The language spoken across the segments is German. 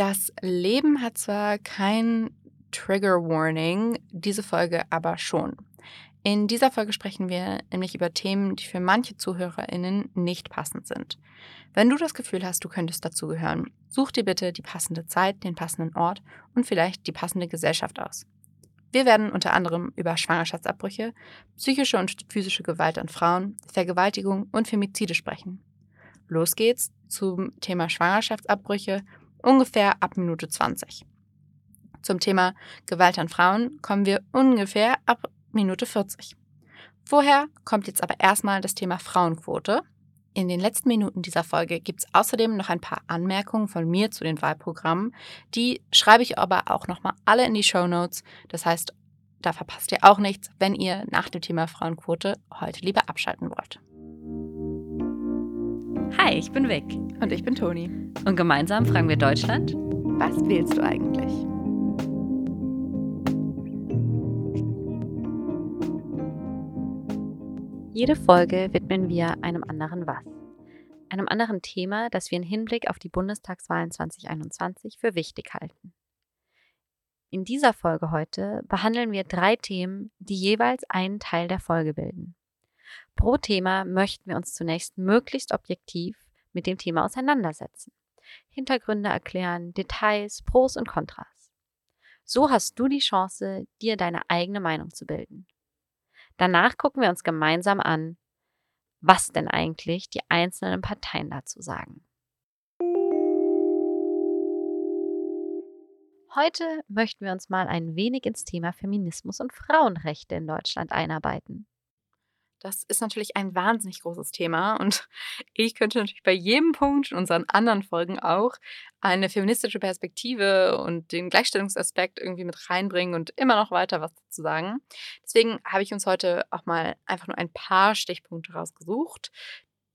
Das Leben hat zwar kein Trigger Warning, diese Folge aber schon. In dieser Folge sprechen wir nämlich über Themen, die für manche ZuhörerInnen nicht passend sind. Wenn du das Gefühl hast, du könntest dazugehören, such dir bitte die passende Zeit, den passenden Ort und vielleicht die passende Gesellschaft aus. Wir werden unter anderem über Schwangerschaftsabbrüche, psychische und physische Gewalt an Frauen, Vergewaltigung und Femizide sprechen. Los geht's zum Thema Schwangerschaftsabbrüche ungefähr ab Minute 20. Zum Thema Gewalt an Frauen kommen wir ungefähr ab Minute 40. Vorher kommt jetzt aber erstmal das Thema Frauenquote. In den letzten Minuten dieser Folge gibt es außerdem noch ein paar Anmerkungen von mir zu den Wahlprogrammen. Die schreibe ich aber auch nochmal alle in die Show Notes. Das heißt, da verpasst ihr auch nichts, wenn ihr nach dem Thema Frauenquote heute lieber abschalten wollt. Hi, ich bin Vic. Und ich bin Toni. Und gemeinsam fragen wir Deutschland: Was wählst du eigentlich? Jede Folge widmen wir einem anderen Was. Einem anderen Thema, das wir im Hinblick auf die Bundestagswahlen 2021 für wichtig halten. In dieser Folge heute behandeln wir drei Themen, die jeweils einen Teil der Folge bilden. Pro Thema möchten wir uns zunächst möglichst objektiv mit dem Thema auseinandersetzen, Hintergründe erklären, Details, Pros und Kontras. So hast du die Chance, dir deine eigene Meinung zu bilden. Danach gucken wir uns gemeinsam an, was denn eigentlich die einzelnen Parteien dazu sagen. Heute möchten wir uns mal ein wenig ins Thema Feminismus und Frauenrechte in Deutschland einarbeiten. Das ist natürlich ein wahnsinnig großes Thema und ich könnte natürlich bei jedem Punkt in unseren anderen Folgen auch eine feministische Perspektive und den Gleichstellungsaspekt irgendwie mit reinbringen und immer noch weiter was dazu sagen. Deswegen habe ich uns heute auch mal einfach nur ein paar Stichpunkte rausgesucht,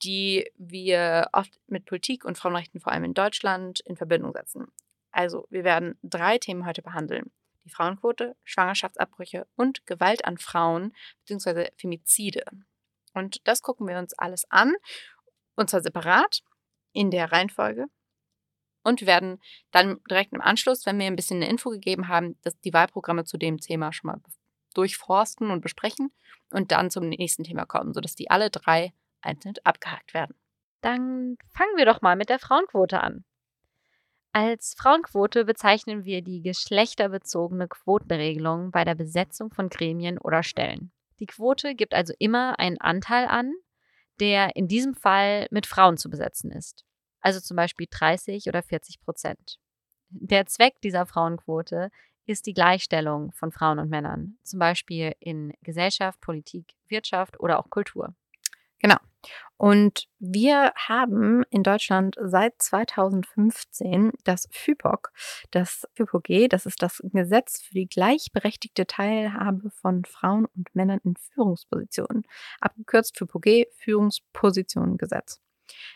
die wir oft mit Politik und Frauenrechten vor allem in Deutschland in Verbindung setzen. Also, wir werden drei Themen heute behandeln die Frauenquote, Schwangerschaftsabbrüche und Gewalt an Frauen bzw. Femizide. Und das gucken wir uns alles an, und zwar separat in der Reihenfolge. Und wir werden dann direkt im Anschluss, wenn wir ein bisschen eine Info gegeben haben, dass die Wahlprogramme zu dem Thema schon mal durchforsten und besprechen und dann zum nächsten Thema kommen, sodass die alle drei einzeln abgehakt werden. Dann fangen wir doch mal mit der Frauenquote an. Als Frauenquote bezeichnen wir die geschlechterbezogene Quotenregelung bei der Besetzung von Gremien oder Stellen. Die Quote gibt also immer einen Anteil an, der in diesem Fall mit Frauen zu besetzen ist. Also zum Beispiel 30 oder 40 Prozent. Der Zweck dieser Frauenquote ist die Gleichstellung von Frauen und Männern, zum Beispiel in Gesellschaft, Politik, Wirtschaft oder auch Kultur. Genau. Und wir haben in Deutschland seit 2015 das FIPOG, das FIPOG, das ist das Gesetz für die gleichberechtigte Teilhabe von Frauen und Männern in Führungspositionen, abgekürzt FIPOG, Führungspositionengesetz.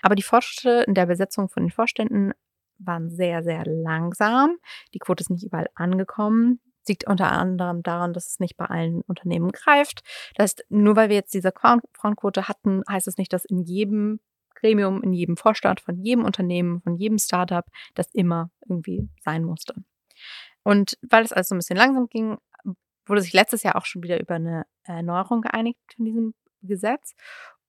Aber die Fortschritte in der Besetzung von den Vorständen waren sehr, sehr langsam. Die Quote ist nicht überall angekommen liegt unter anderem daran, dass es nicht bei allen Unternehmen greift. Das heißt, nur weil wir jetzt diese Frauenquote hatten, heißt es nicht, dass in jedem Gremium, in jedem Vorstand von jedem Unternehmen, von jedem Startup das immer irgendwie sein musste. Und weil es alles so ein bisschen langsam ging, wurde sich letztes Jahr auch schon wieder über eine Erneuerung geeinigt von diesem Gesetz.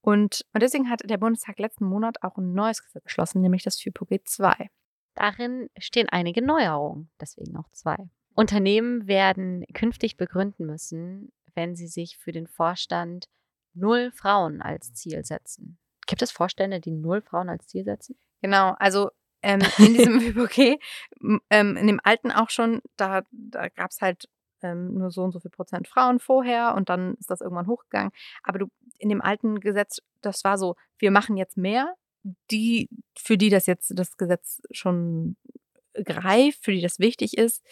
Und, und deswegen hat der Bundestag letzten Monat auch ein neues Gesetz beschlossen, nämlich das FIPOG 2. Darin stehen einige Neuerungen, deswegen auch zwei. Unternehmen werden künftig begründen müssen, wenn sie sich für den Vorstand null Frauen als Ziel setzen. Gibt es Vorstände, die null Frauen als Ziel setzen? Genau, also ähm, in diesem ÖPG, ähm, in dem alten auch schon, da, da gab es halt ähm, nur so und so viel Prozent Frauen vorher und dann ist das irgendwann hochgegangen. Aber du, in dem alten Gesetz, das war so, wir machen jetzt mehr. Die, für die das jetzt das Gesetz schon greift, für die das wichtig ist,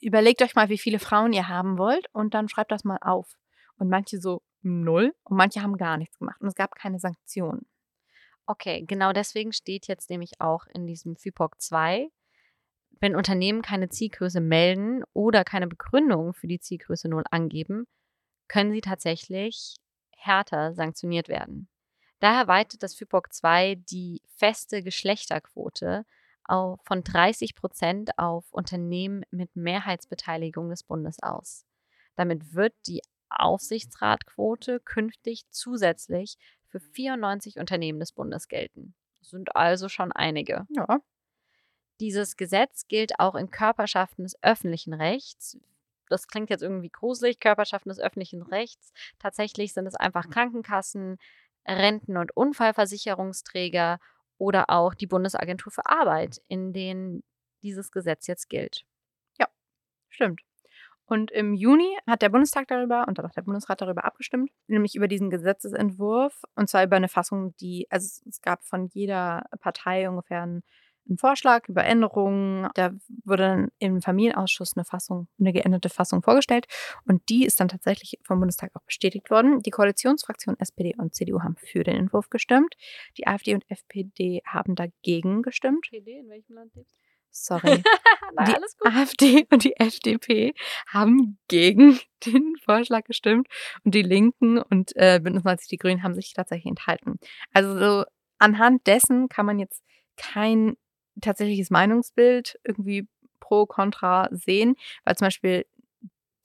überlegt euch mal, wie viele Frauen ihr haben wollt und dann schreibt das mal auf. Und manche so null und manche haben gar nichts gemacht und es gab keine Sanktionen. Okay, genau deswegen steht jetzt nämlich auch in diesem FIPOC 2, wenn Unternehmen keine Zielgröße melden oder keine Begründung für die Zielgröße 0 angeben, können sie tatsächlich härter sanktioniert werden. Daher weitet das FIPOC 2 die feste Geschlechterquote auf, von 30 Prozent auf Unternehmen mit Mehrheitsbeteiligung des Bundes aus. Damit wird die Aufsichtsratquote künftig zusätzlich für 94 Unternehmen des Bundes gelten. Das sind also schon einige. Ja. Dieses Gesetz gilt auch in Körperschaften des öffentlichen Rechts. Das klingt jetzt irgendwie gruselig, Körperschaften des öffentlichen Rechts. Tatsächlich sind es einfach Krankenkassen, Renten- und Unfallversicherungsträger oder auch die Bundesagentur für Arbeit, in denen dieses Gesetz jetzt gilt. Ja, stimmt. Und im Juni hat der Bundestag darüber und dann auch der Bundesrat darüber abgestimmt, nämlich über diesen Gesetzesentwurf und zwar über eine Fassung, die, also es gab von jeder Partei ungefähr einen, einen Vorschlag über Änderungen. Da wurde dann im Familienausschuss eine Fassung, eine geänderte Fassung vorgestellt und die ist dann tatsächlich vom Bundestag auch bestätigt worden. Die Koalitionsfraktionen SPD und CDU haben für den Entwurf gestimmt. Die AfD und FPD haben dagegen gestimmt. PD, in welchem Land lebst Sorry. Nein, die alles gut. AfD und die FDP haben gegen den Vorschlag gestimmt und die Linken und äh, Bündnis 90 Die Grünen haben sich tatsächlich enthalten. Also so anhand dessen kann man jetzt kein tatsächliches Meinungsbild irgendwie pro, contra sehen, weil zum Beispiel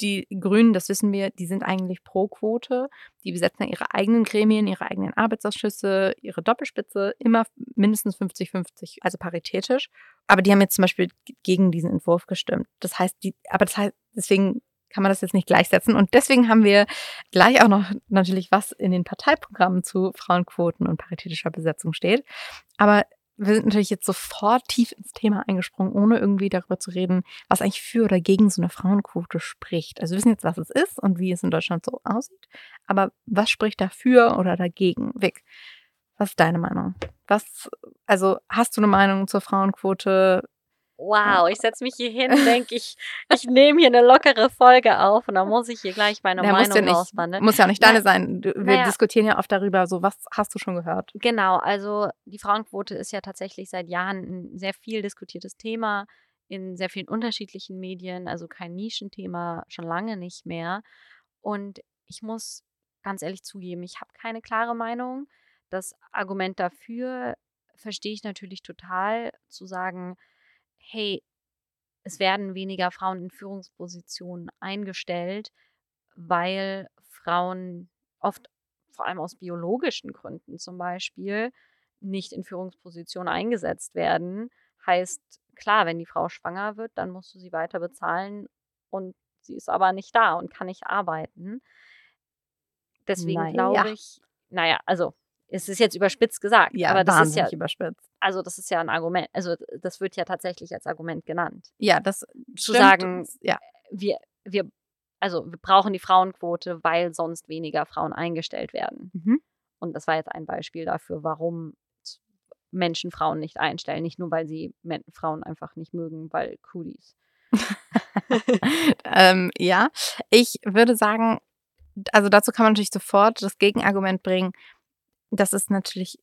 die Grünen, das wissen wir, die sind eigentlich pro Quote. Die besetzen ihre eigenen Gremien, ihre eigenen Arbeitsausschüsse, ihre Doppelspitze, immer mindestens 50-50, also paritätisch. Aber die haben jetzt zum Beispiel gegen diesen Entwurf gestimmt. Das heißt, die, aber das heißt, deswegen kann man das jetzt nicht gleichsetzen. Und deswegen haben wir gleich auch noch natürlich, was in den Parteiprogrammen zu Frauenquoten und paritätischer Besetzung steht. Aber wir sind natürlich jetzt sofort tief ins Thema eingesprungen, ohne irgendwie darüber zu reden, was eigentlich für oder gegen so eine Frauenquote spricht. Also wir wissen jetzt, was es ist und wie es in Deutschland so aussieht. Aber was spricht dafür oder dagegen? Vic, was ist deine Meinung? Was, also hast du eine Meinung zur Frauenquote? Wow, ich setze mich hier hin, denke ich, ich nehme hier eine lockere Folge auf und dann muss ich hier gleich meine Ja, muss Meinung ja rauswandern. Muss ja auch nicht Na- deine sein. Du- Wir naja. diskutieren ja oft darüber, so was hast du schon gehört? Genau, also die Frauenquote ist ja tatsächlich seit Jahren ein sehr viel diskutiertes Thema in sehr vielen unterschiedlichen Medien, also kein Nischenthema, schon lange nicht mehr. Und ich muss ganz ehrlich zugeben, ich habe keine klare Meinung. Das Argument dafür verstehe ich natürlich total, zu sagen, hey, es werden weniger Frauen in Führungspositionen eingestellt, weil Frauen oft, vor allem aus biologischen Gründen zum Beispiel, nicht in Führungspositionen eingesetzt werden. Heißt, klar, wenn die Frau schwanger wird, dann musst du sie weiter bezahlen und sie ist aber nicht da und kann nicht arbeiten. Deswegen Naja. glaube ich, naja, also es ist jetzt überspitzt gesagt, Ja, aber das ist ja, überspitzt. also das ist ja ein Argument, also das wird ja tatsächlich als Argument genannt. Ja, das Zu stimmt. sagen, ja, Wir, wir, also wir brauchen die Frauenquote, weil sonst weniger Frauen eingestellt werden. Mhm. Und das war jetzt ein Beispiel dafür, warum Menschen Frauen nicht einstellen. Nicht nur, weil sie Frauen einfach nicht mögen, weil Cooties. ähm, ja, ich würde sagen, also dazu kann man natürlich sofort das Gegenargument bringen. Das ist natürlich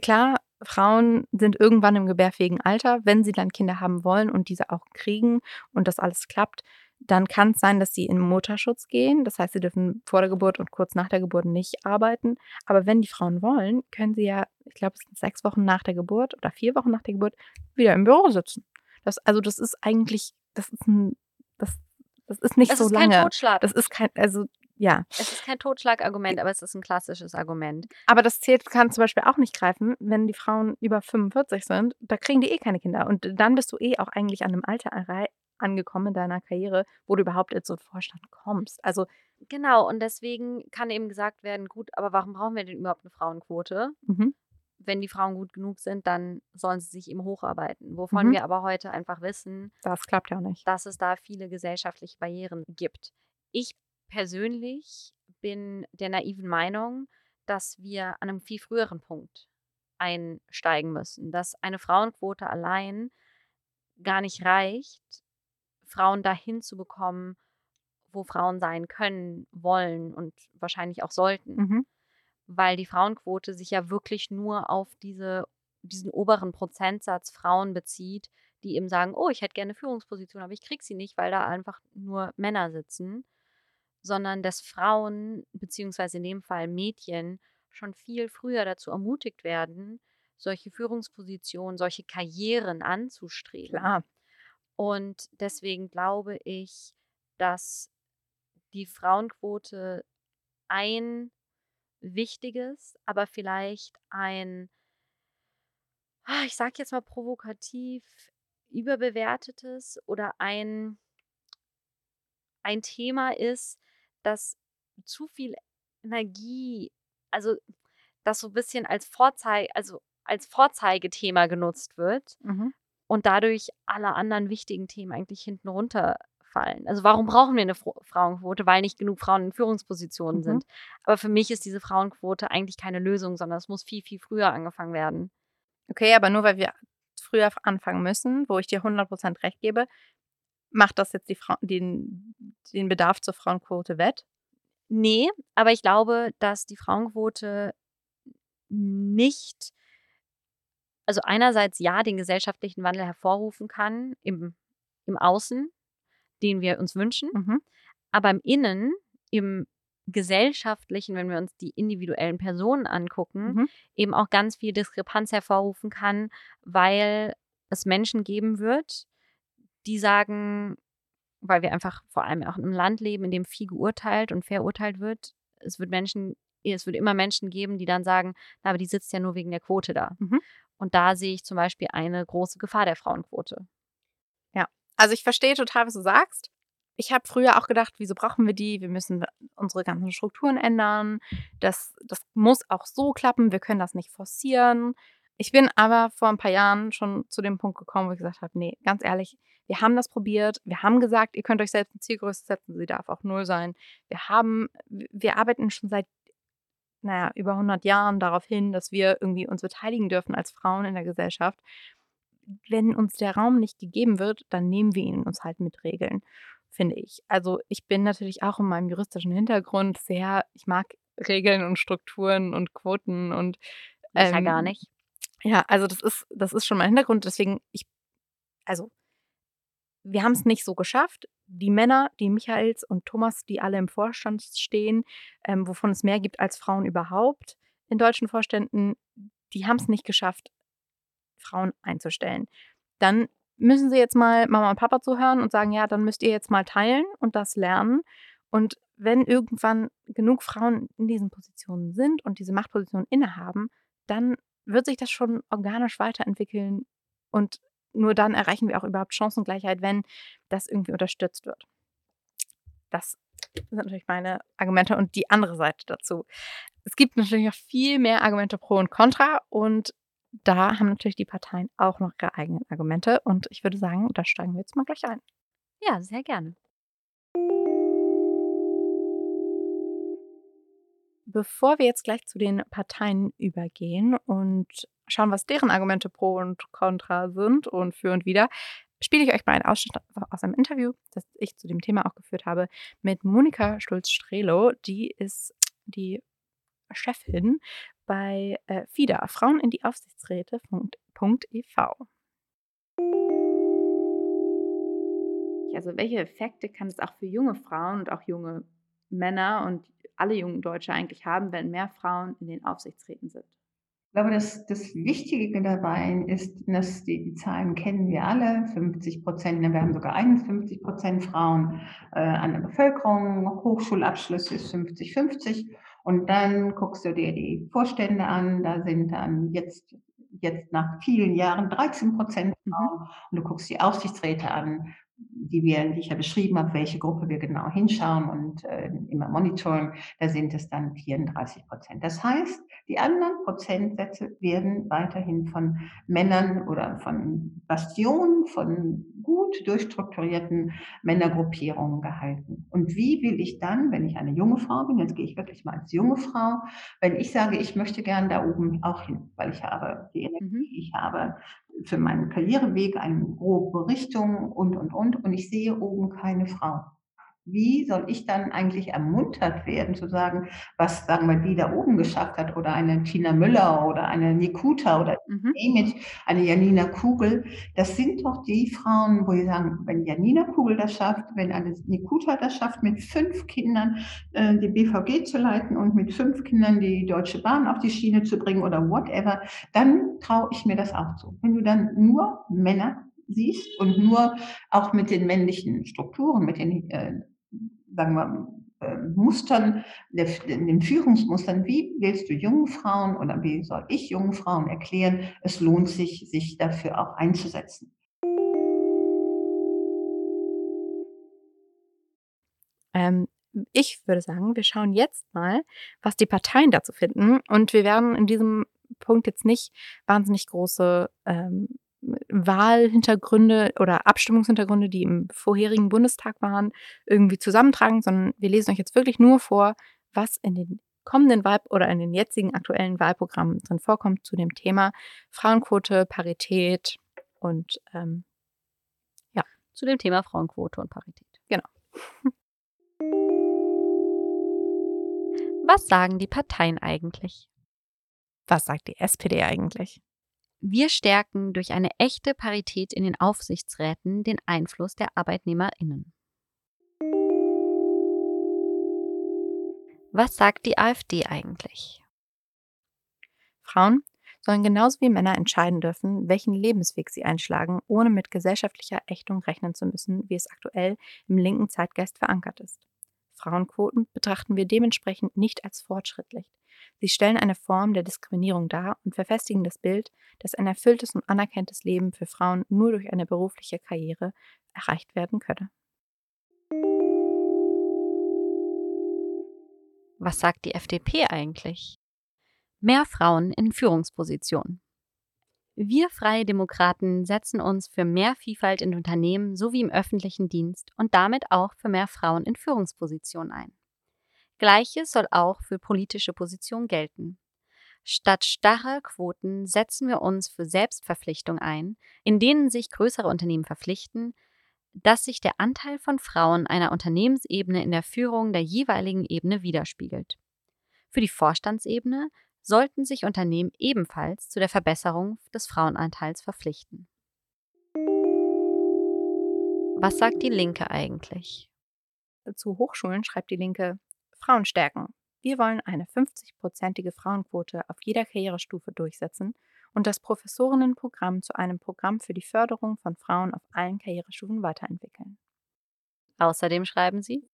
klar, Frauen sind irgendwann im gebärfähigen Alter. Wenn sie dann Kinder haben wollen und diese auch kriegen und das alles klappt, dann kann es sein, dass sie in Mutterschutz gehen. Das heißt, sie dürfen vor der Geburt und kurz nach der Geburt nicht arbeiten. Aber wenn die Frauen wollen, können sie ja, ich glaube, es sind sechs Wochen nach der Geburt oder vier Wochen nach der Geburt wieder im Büro sitzen. Das, also das ist eigentlich, das ist ein, das, das ist nicht Es so ist kein lange. Totschlag. Das ist kein, also ja. es ist kein Totschlagargument, aber es ist ein klassisches Argument. Aber das zählt, kann zum Beispiel auch nicht greifen, wenn die Frauen über 45 sind. Da kriegen die eh keine Kinder. Und dann bist du eh auch eigentlich an einem Alter angekommen in deiner Karriere, wo du überhaupt in so einen Vorstand kommst. Also, Genau, und deswegen kann eben gesagt werden, gut, aber warum brauchen wir denn überhaupt eine Frauenquote? mhm. Wenn die Frauen gut genug sind, dann sollen sie sich eben hocharbeiten. Wovon Mhm. wir aber heute einfach wissen, das klappt ja nicht. dass es da viele gesellschaftliche Barrieren gibt. Ich persönlich bin der naiven Meinung, dass wir an einem viel früheren Punkt einsteigen müssen, dass eine Frauenquote allein gar nicht reicht, Frauen dahin zu bekommen, wo Frauen sein können, wollen und wahrscheinlich auch sollten Mhm. weil die Frauenquote sich ja wirklich nur auf diese, diesen oberen Prozentsatz Frauen bezieht, die eben sagen, oh, ich hätte gerne Führungsposition, aber ich krieg sie nicht, weil da einfach nur Männer sitzen, sondern dass Frauen, beziehungsweise in dem Fall Mädchen, schon viel früher dazu ermutigt werden, solche Führungspositionen, solche Karrieren anzustreben. Klar. Und deswegen glaube ich, dass die Frauenquote ein wichtiges, aber vielleicht ein, ah, ich sage jetzt mal provokativ, überbewertetes oder ein, ein Thema ist, das zu viel Energie, also das so ein bisschen als Vorzeige, also als Vorzeigethema genutzt wird Mhm. und dadurch alle anderen wichtigen Themen eigentlich hinten runterfallen. Also warum brauchen wir eine Frauenquote? Weil nicht genug Frauen in Führungspositionen Mhm. sind. Aber für mich ist diese Frauenquote eigentlich keine Lösung, sondern es muss viel, viel früher angefangen werden. Okay, aber nur weil wir früher anfangen müssen, wo ich dir 100% recht gebe, macht das jetzt Frau den, den Bedarf zur Frauenquote wett? Nee, aber ich glaube, dass die Frauenquote nicht also einerseits ja den gesellschaftlichen Wandel hervorrufen kann im, im Außen, den wir uns wünschen, Mhm. aber im Innen, im gesellschaftlichen, wenn wir uns die individuellen Personen angucken, Mhm. eben auch ganz viel Diskrepanz hervorrufen kann, weil es Menschen geben wird, die sagen, weil wir einfach vor allem auch in einem Land leben, in dem viel geurteilt und verurteilt wird, es wird Menschen, es wird immer Menschen geben, die dann sagen, na, aber die sitzt ja nur wegen der Quote da. Mhm. Und da sehe ich zum Beispiel eine große Gefahr der Frauenquote. Also ich verstehe total, was du sagst. Ich habe früher auch gedacht, wieso brauchen wir die? Wir müssen unsere ganzen Strukturen ändern. Das, das muss auch so klappen. Wir können das nicht forcieren. Ich bin aber vor ein paar Jahren schon zu dem Punkt gekommen, wo ich gesagt habe, nee, ganz ehrlich, wir haben das probiert. Wir haben gesagt, ihr könnt euch selbst eine Zielgröße setzen. Sie darf auch null sein. Wir haben, wir arbeiten schon seit, naja, über 100 Jahren darauf hin, dass wir irgendwie uns beteiligen dürfen als Frauen in der Gesellschaft. Wenn uns der Raum nicht gegeben wird, dann nehmen wir ihn uns halt mit Regeln, finde ich. Also ich bin natürlich auch in meinem juristischen Hintergrund sehr, ich mag Regeln und Strukturen und Quoten und Ich ja gar ähm, nicht. ja, also das ist, das ist schon mein Hintergrund. Deswegen, ich, also, wir haben es nicht so geschafft. Die Männer, die Michaels und Thomas, die alle im Vorstand stehen, ähm, wovon es mehr gibt als Frauen überhaupt in deutschen Vorständen, die haben es nicht geschafft, Frauen einzustellen. Dann müssen sie jetzt mal Mama und Papa zuhören und sagen, ja, dann müsst ihr jetzt mal teilen und das lernen. Und wenn irgendwann genug Frauen in diesen Positionen sind und diese Machtpositionen innehaben, dann wird sich das schon organisch weiterentwickeln und nur dann erreichen wir auch überhaupt Chancengleichheit, wenn das irgendwie unterstützt wird. Das sind natürlich meine Argumente und die andere Seite dazu. Es gibt natürlich noch viel mehr Argumente pro und contra und da haben natürlich die Parteien auch noch ihre eigenen Argumente und ich würde sagen, da steigen wir jetzt mal gleich ein. Ja, sehr gerne. Bevor wir jetzt gleich zu den Parteien übergehen und schauen, was deren Argumente pro und contra sind und für und wider, spiele ich euch mal einen Ausschnitt aus einem Interview, das ich zu dem Thema auch geführt habe, mit Monika Stulz-Strelo. Die ist die Chefin bei äh, FIDA, Frauen in die Aufsichtsräte.ev. Also welche Effekte kann es auch für junge Frauen und auch junge Männer und alle jungen Deutsche eigentlich haben, wenn mehr Frauen in den Aufsichtsräten sind? Ich glaube, das, das Wichtige dabei ist, dass die, die Zahlen kennen wir alle, 50 Prozent, wir haben sogar 51 Prozent Frauen äh, an der Bevölkerung, Hochschulabschluss ist 50-50 und dann guckst du dir die Vorstände an, da sind dann jetzt, jetzt nach vielen Jahren 13 Prozent Frauen. Und du guckst die Aufsichtsräte an, die, wir, die ich ja beschrieben habe, welche Gruppe wir genau hinschauen und äh, immer monitoren, da sind es dann 34 Prozent. Das heißt, die anderen Prozentsätze werden weiterhin von Männern oder von Bastionen, von gut durchstrukturierten Männergruppierungen gehalten. Und wie will ich dann, wenn ich eine junge Frau bin, jetzt gehe ich wirklich mal als junge Frau, wenn ich sage, ich möchte gern da oben auch hin, weil ich habe die Energie, Mhm. ich habe für meinen Karriereweg eine grobe Richtung und, und, und, und ich sehe oben keine Frau. Wie soll ich dann eigentlich ermuntert werden zu sagen, was, sagen wir, die da oben geschafft hat oder eine Tina Müller oder eine Nikuta oder Mhm. eine Janina Kugel. Das sind doch die Frauen, wo wir sagen, wenn Janina Kugel das schafft, wenn eine Nikuta das schafft, mit fünf Kindern äh, die BVG zu leiten und mit fünf Kindern die Deutsche Bahn auf die Schiene zu bringen oder whatever, dann traue ich mir das auch zu. Wenn du dann nur Männer siehst und nur auch mit den männlichen Strukturen, mit den äh, sagen wir, äh, Mustern, den Führungsmustern, wie willst du jungen Frauen oder wie soll ich jungen Frauen erklären, es lohnt sich, sich dafür auch einzusetzen? Ähm, ich würde sagen, wir schauen jetzt mal, was die Parteien dazu finden. Und wir werden in diesem Punkt jetzt nicht wahnsinnig große ähm, Wahlhintergründe oder Abstimmungshintergründe, die im vorherigen Bundestag waren, irgendwie zusammentragen, sondern wir lesen euch jetzt wirklich nur vor, was in den kommenden Wahl oder in den jetzigen aktuellen Wahlprogrammen drin vorkommt zu dem Thema Frauenquote, Parität und ähm, ja. Zu dem Thema Frauenquote und Parität. Genau. Was sagen die Parteien eigentlich? Was sagt die SPD eigentlich? Wir stärken durch eine echte Parität in den Aufsichtsräten den Einfluss der Arbeitnehmerinnen. Was sagt die AfD eigentlich? Frauen sollen genauso wie Männer entscheiden dürfen, welchen Lebensweg sie einschlagen, ohne mit gesellschaftlicher Ächtung rechnen zu müssen, wie es aktuell im linken Zeitgeist verankert ist. Frauenquoten betrachten wir dementsprechend nicht als fortschrittlich. Sie stellen eine Form der Diskriminierung dar und verfestigen das Bild, dass ein erfülltes und anerkanntes Leben für Frauen nur durch eine berufliche Karriere erreicht werden könne. Was sagt die FDP eigentlich? Mehr Frauen in Führungspositionen. Wir Freie Demokraten setzen uns für mehr Vielfalt in Unternehmen sowie im öffentlichen Dienst und damit auch für mehr Frauen in Führungspositionen ein. Gleiches soll auch für politische Positionen gelten. Statt starrer Quoten setzen wir uns für Selbstverpflichtungen ein, in denen sich größere Unternehmen verpflichten, dass sich der Anteil von Frauen einer Unternehmensebene in der Führung der jeweiligen Ebene widerspiegelt. Für die Vorstandsebene sollten sich Unternehmen ebenfalls zu der Verbesserung des Frauenanteils verpflichten. Was sagt die Linke eigentlich? Zu Hochschulen schreibt die Linke Frauen stärken. Wir wollen eine 50-prozentige Frauenquote auf jeder Karrierestufe durchsetzen und das Professorinnenprogramm zu einem Programm für die Förderung von Frauen auf allen Karrierestufen weiterentwickeln. Außerdem schreiben sie,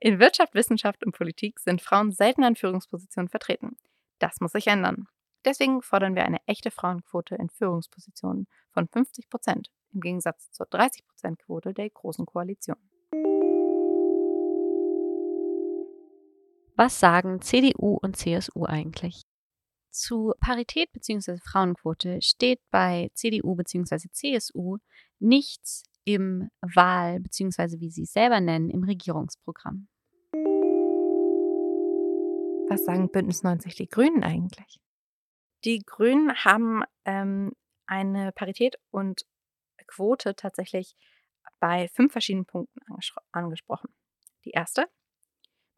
in Wirtschaft, Wissenschaft und Politik sind Frauen selten an Führungspositionen vertreten. Das muss sich ändern. Deswegen fordern wir eine echte Frauenquote in Führungspositionen von 50 Prozent im Gegensatz zur 30 Prozent Quote der Großen Koalition. Was sagen CDU und CSU eigentlich? Zu Parität bzw. Frauenquote steht bei CDU bzw. CSU nichts im Wahl- bzw. wie sie es selber nennen, im Regierungsprogramm. Was sagen Bündnis 90 die Grünen eigentlich? Die Grünen haben ähm, eine Parität und Quote tatsächlich bei fünf verschiedenen Punkten angesprochen. Die erste,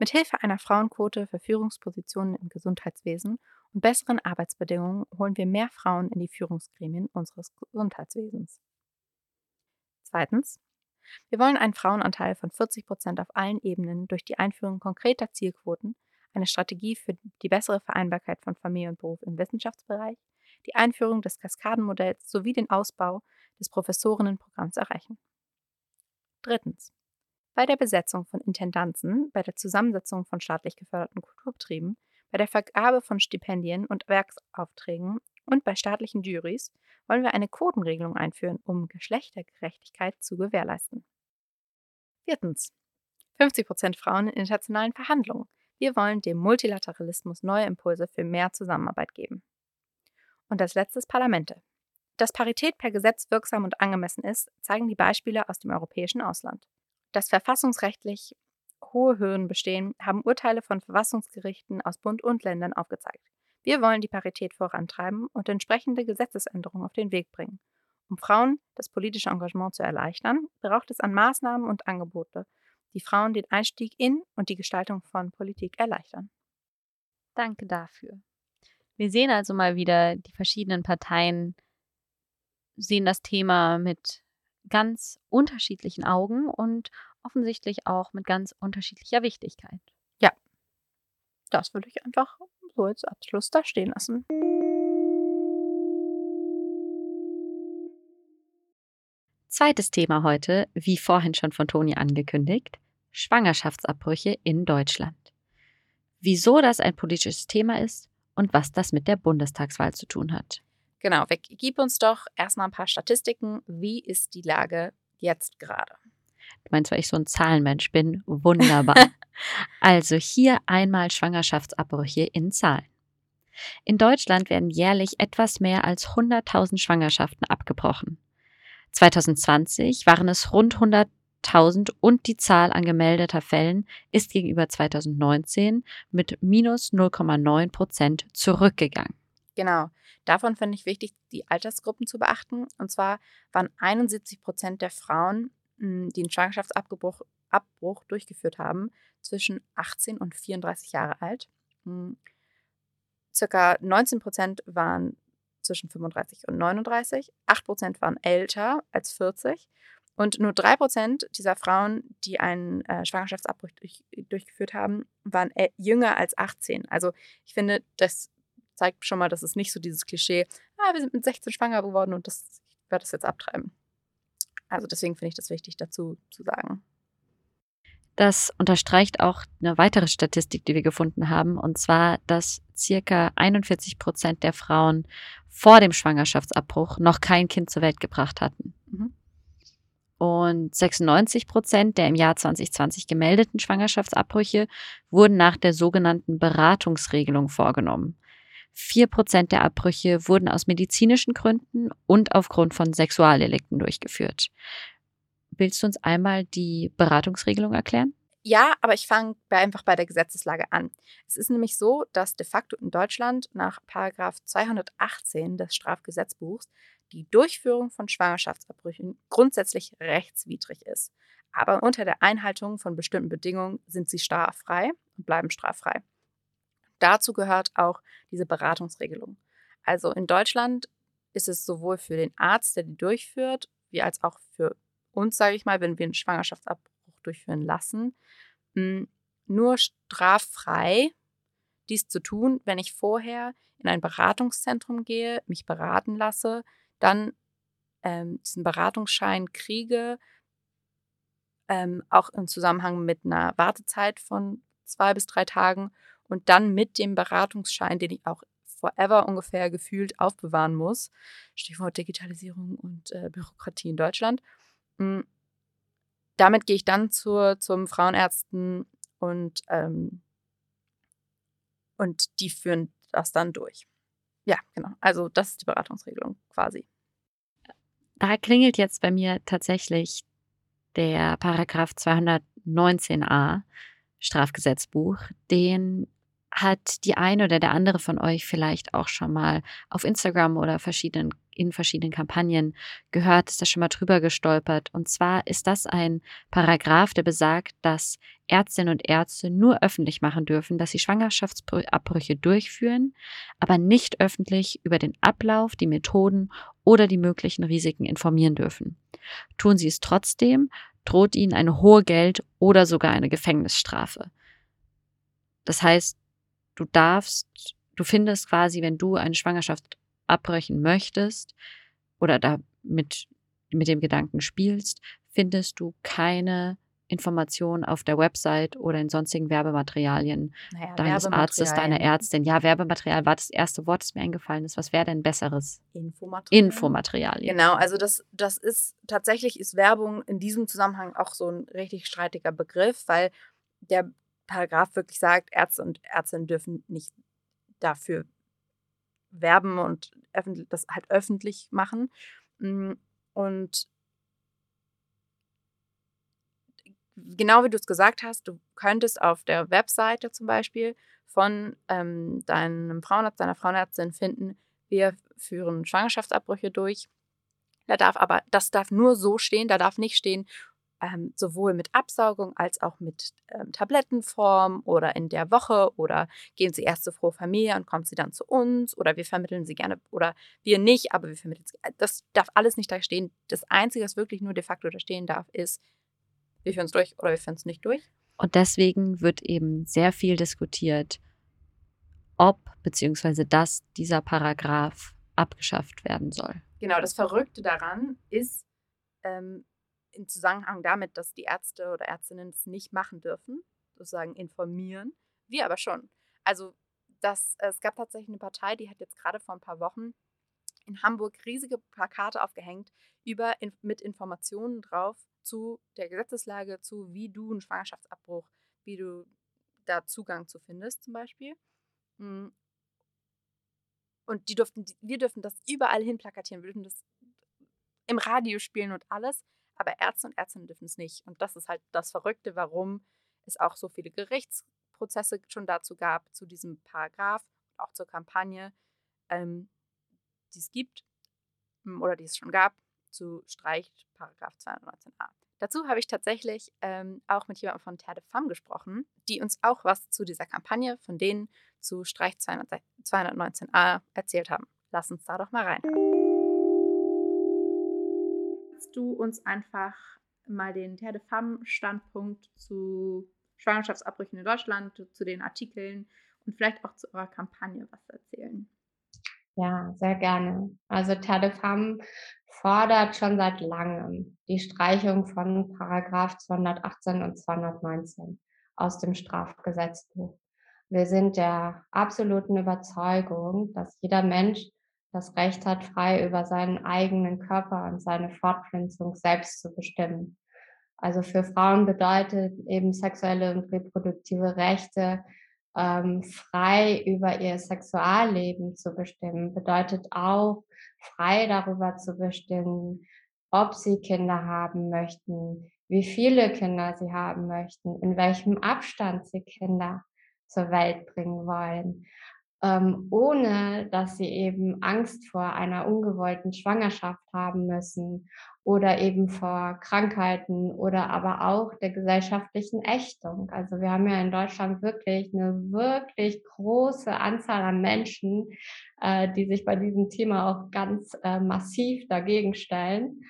Mithilfe einer Frauenquote für Führungspositionen im Gesundheitswesen und besseren Arbeitsbedingungen holen wir mehr Frauen in die Führungsgremien unseres Gesundheitswesens. Zweitens. Wir wollen einen Frauenanteil von 40 Prozent auf allen Ebenen durch die Einführung konkreter Zielquoten, eine Strategie für die bessere Vereinbarkeit von Familie und Beruf im Wissenschaftsbereich, die Einführung des Kaskadenmodells sowie den Ausbau des Professorinnenprogramms erreichen. Drittens. Bei der Besetzung von Intendanzen, bei der Zusammensetzung von staatlich geförderten Kulturbetrieben, bei der Vergabe von Stipendien und Werksaufträgen und bei staatlichen Juries wollen wir eine Quotenregelung einführen, um Geschlechtergerechtigkeit zu gewährleisten. Viertens. 50% Frauen in internationalen Verhandlungen. Wir wollen dem Multilateralismus neue Impulse für mehr Zusammenarbeit geben. Und als letztes Parlamente. Dass Parität per Gesetz wirksam und angemessen ist, zeigen die Beispiele aus dem europäischen Ausland. Dass verfassungsrechtlich hohe Hürden bestehen, haben Urteile von Verfassungsgerichten aus Bund und Ländern aufgezeigt. Wir wollen die Parität vorantreiben und entsprechende Gesetzesänderungen auf den Weg bringen. Um Frauen das politische Engagement zu erleichtern, braucht es an Maßnahmen und Angebote die Frauen den Einstieg in und die Gestaltung von Politik erleichtern. Danke dafür. Wir sehen also mal wieder, die verschiedenen Parteien sehen das Thema mit ganz unterschiedlichen Augen und offensichtlich auch mit ganz unterschiedlicher Wichtigkeit. Ja, das würde ich einfach so als Abschluss da stehen lassen. Zweites Thema heute, wie vorhin schon von Toni angekündigt, Schwangerschaftsabbrüche in Deutschland. Wieso das ein politisches Thema ist und was das mit der Bundestagswahl zu tun hat. Genau, Vic, gib uns doch erstmal ein paar Statistiken. Wie ist die Lage jetzt gerade? Du meinst, weil ich so ein Zahlenmensch bin? Wunderbar. also hier einmal Schwangerschaftsabbrüche in Zahlen. In Deutschland werden jährlich etwas mehr als 100.000 Schwangerschaften abgebrochen. 2020 waren es rund 100.000 und die Zahl an gemeldeter Fällen ist gegenüber 2019 mit minus 0,9 Prozent zurückgegangen. Genau. Davon finde ich wichtig, die Altersgruppen zu beachten. Und zwar waren 71 Prozent der Frauen, hm, die einen Schwangerschaftsabbruch Abbruch durchgeführt haben, zwischen 18 und 34 Jahre alt. Hm, circa 19 Prozent waren zwischen 35 und 39, 8 Prozent waren älter als 40 und nur 3 Prozent dieser Frauen, die einen äh, Schwangerschaftsabbruch durch, durchgeführt haben, waren äh, jünger als 18. Also ich finde, das zeigt schon mal, dass es nicht so dieses Klischee, ah, wir sind mit 16 schwanger geworden und das ich werde das jetzt abtreiben. Also deswegen finde ich das wichtig dazu zu sagen. Das unterstreicht auch eine weitere Statistik, die wir gefunden haben, und zwar, dass circa 41 Prozent der Frauen vor dem Schwangerschaftsabbruch noch kein Kind zur Welt gebracht hatten. Mhm. Und 96 Prozent der im Jahr 2020 gemeldeten Schwangerschaftsabbrüche wurden nach der sogenannten Beratungsregelung vorgenommen. Vier Prozent der Abbrüche wurden aus medizinischen Gründen und aufgrund von Sexualdelikten durchgeführt. Willst du uns einmal die Beratungsregelung erklären? Ja, aber ich fange einfach bei der Gesetzeslage an. Es ist nämlich so, dass de facto in Deutschland nach Paragraph 218 des Strafgesetzbuchs die Durchführung von Schwangerschaftsabbrüchen grundsätzlich rechtswidrig ist. Aber unter der Einhaltung von bestimmten Bedingungen sind sie straffrei und bleiben straffrei. Dazu gehört auch diese Beratungsregelung. Also in Deutschland ist es sowohl für den Arzt, der die durchführt, wie als auch für uns, sage ich mal, wenn wir einen Schwangerschaftsabbruch durchführen lassen, hm, nur straffrei dies zu tun, wenn ich vorher in ein Beratungszentrum gehe, mich beraten lasse, dann ähm, diesen Beratungsschein kriege, ähm, auch im Zusammenhang mit einer Wartezeit von zwei bis drei Tagen und dann mit dem Beratungsschein, den ich auch forever ungefähr gefühlt aufbewahren muss, Stichwort Digitalisierung und äh, Bürokratie in Deutschland, hm, damit gehe ich dann zur, zum Frauenärzten und, ähm, und die führen das dann durch. Ja, genau. Also das ist die Beratungsregelung quasi. Da klingelt jetzt bei mir tatsächlich der Paragraph 219a Strafgesetzbuch, den hat die eine oder der andere von euch vielleicht auch schon mal auf Instagram oder verschiedenen, in verschiedenen Kampagnen gehört, ist da schon mal drüber gestolpert. Und zwar ist das ein Paragraph, der besagt, dass Ärztinnen und Ärzte nur öffentlich machen dürfen, dass sie Schwangerschaftsabbrüche durchführen, aber nicht öffentlich über den Ablauf, die Methoden oder die möglichen Risiken informieren dürfen. Tun sie es trotzdem, droht ihnen eine hohe Geld- oder sogar eine Gefängnisstrafe. Das heißt, du darfst, du findest quasi, wenn du eine Schwangerschaft abbrechen möchtest oder da mit, mit dem Gedanken spielst, findest du keine Informationen auf der Website oder in sonstigen Werbematerialien naja, deines Arztes, deiner Ärztin. Ja, Werbematerial war das erste Wort, das mir eingefallen ist. Was wäre denn besseres? Infomaterial. Infomaterialien. Genau, also das, das ist tatsächlich ist Werbung in diesem Zusammenhang auch so ein richtig streitiger Begriff, weil der Paragraph wirklich sagt, Ärzte und Ärztinnen dürfen nicht dafür werben und das halt öffentlich machen. Mm, und genau wie du es gesagt hast, du könntest auf der Webseite zum Beispiel von ähm, deinem Frauenarzt, deiner Frauenärztin finden, wir führen Schwangerschaftsabbrüche durch. Da darf aber, das darf nur so stehen, da darf nicht stehen, ähm, sowohl mit Absaugung als auch mit ähm, Tablettenform oder in der Woche oder gehen Sie erst zur Frohe Familie und kommen Sie dann zu uns oder wir vermitteln Sie gerne oder wir nicht, aber wir vermitteln Sie. Das darf alles nicht da stehen. Das Einzige, was wirklich nur de facto da stehen darf, ist, wir führen es durch oder wir führen es nicht durch. Und deswegen wird eben sehr viel diskutiert, ob bzw. dass dieser Paragraph abgeschafft werden soll. Genau, das Verrückte daran ist, ähm, im Zusammenhang damit, dass die Ärzte oder Ärztinnen es nicht machen dürfen, sozusagen informieren, wir aber schon. Also das, es gab tatsächlich eine Partei, die hat jetzt gerade vor ein paar Wochen in Hamburg riesige Plakate aufgehängt über, mit Informationen drauf zu der Gesetzeslage, zu wie du einen Schwangerschaftsabbruch, wie du da Zugang zu findest zum Beispiel. Hm. Und die durften, wir dürfen das überall hin plakatieren, wir dürfen das im Radio spielen und alles, aber Ärzte und Ärztinnen dürfen es nicht. Und das ist halt das Verrückte, warum es auch so viele Gerichtsprozesse schon dazu gab, zu diesem Paragraph, auch zur Kampagne, ähm, die es gibt hm, oder die es schon gab, zu Streicht Paragraph 219a. Dazu habe ich tatsächlich ähm, auch mit jemandem von Terre de Femme gesprochen, die uns auch was zu dieser Kampagne von denen zu Streich 219a erzählt haben. Lass uns da doch mal rein. Du uns einfach mal den Terre de Femme Standpunkt zu Schwangerschaftsabbrüchen in Deutschland, zu den Artikeln und vielleicht auch zu eurer Kampagne was erzählen? Ja, sehr gerne. Also Terre de Femme fordert schon seit langem die Streichung von Paragraph 218 und 219 aus dem Strafgesetzbuch. Wir sind der absoluten Überzeugung, dass jeder Mensch das Recht hat, frei über seinen eigenen Körper und seine Fortpflanzung selbst zu bestimmen. Also für Frauen bedeutet eben sexuelle und reproduktive Rechte ähm, frei über ihr Sexualleben zu bestimmen, bedeutet auch frei darüber zu bestimmen, ob sie Kinder haben möchten, wie viele Kinder sie haben möchten, in welchem Abstand sie Kinder zur Welt bringen wollen, ähm, ohne dass sie eben Angst vor einer ungewollten Schwangerschaft haben müssen oder eben vor Krankheiten oder aber auch der gesellschaftlichen Ächtung. Also wir haben ja in Deutschland wirklich eine wirklich große Anzahl an Menschen, äh, die sich bei diesem Thema auch ganz äh, massiv dagegen stellen.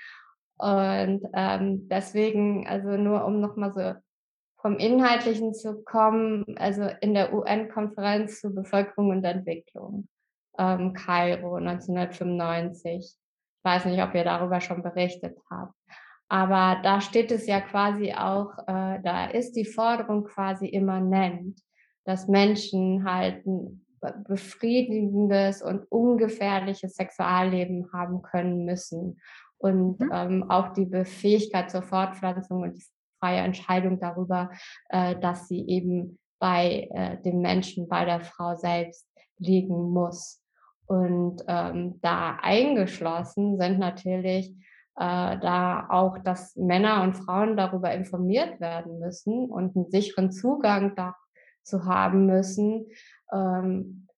Und ähm, deswegen, also nur um nochmal so vom Inhaltlichen zu kommen, also in der UN-Konferenz zur Bevölkerung und Entwicklung, ähm, Kairo 1995. Ich weiß nicht, ob ihr darüber schon berichtet habt. Aber da steht es ja quasi auch, äh, da ist die Forderung quasi immanent, dass Menschen halt ein befriedigendes und ungefährliches Sexualleben haben können müssen und mhm. ähm, auch die Fähigkeit zur Fortpflanzung und die freie Entscheidung darüber, äh, dass sie eben bei äh, dem Menschen, bei der Frau selbst liegen muss. Und ähm, da eingeschlossen sind natürlich äh, da auch, dass Männer und Frauen darüber informiert werden müssen und einen sicheren Zugang dazu haben müssen, ähm,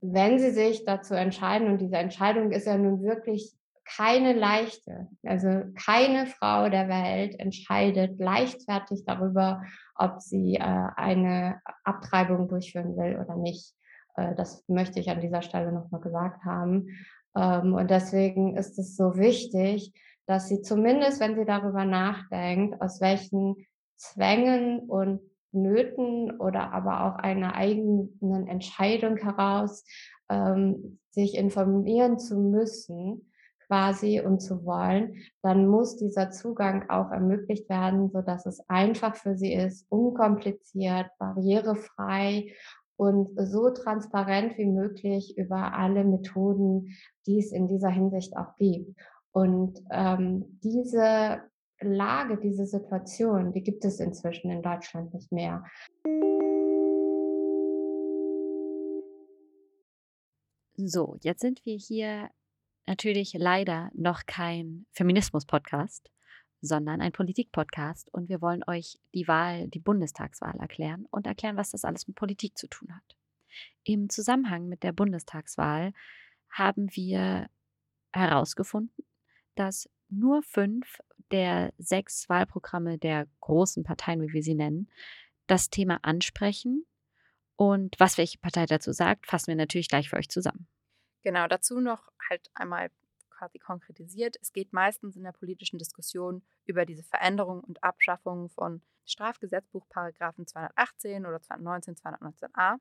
wenn sie sich dazu entscheiden. Und diese Entscheidung ist ja nun wirklich keine leichte. Also keine Frau der Welt entscheidet leichtfertig darüber, ob sie äh, eine Abtreibung durchführen will oder nicht. Äh, das möchte ich an dieser Stelle nochmal gesagt haben. Ähm, und deswegen ist es so wichtig, dass sie zumindest, wenn sie darüber nachdenkt, aus welchen Zwängen und Nöten oder aber auch einer eigenen Entscheidung heraus ähm, sich informieren zu müssen, quasi und zu wollen, dann muss dieser Zugang auch ermöglicht werden, so dass es einfach für sie ist, unkompliziert, barrierefrei und so transparent wie möglich über alle Methoden, die es in dieser Hinsicht auch gibt. Und ähm, diese Lage, diese Situation, die gibt es inzwischen in Deutschland nicht mehr. So, jetzt sind wir hier natürlich leider noch kein Feminismus-Podcast, sondern ein Politik-Podcast. Und wir wollen euch die Wahl, die Bundestagswahl erklären und erklären, was das alles mit Politik zu tun hat. Im Zusammenhang mit der Bundestagswahl haben wir herausgefunden, dass nur fünf der sechs Wahlprogramme der großen Parteien, wie wir sie nennen, das Thema ansprechen. Und was welche Partei dazu sagt, fassen wir natürlich gleich für euch zusammen. Genau, dazu noch halt einmal quasi konkretisiert. Es geht meistens in der politischen Diskussion über diese Veränderung und Abschaffung von Strafgesetzbuchparagraphen 218 oder 219, 219a.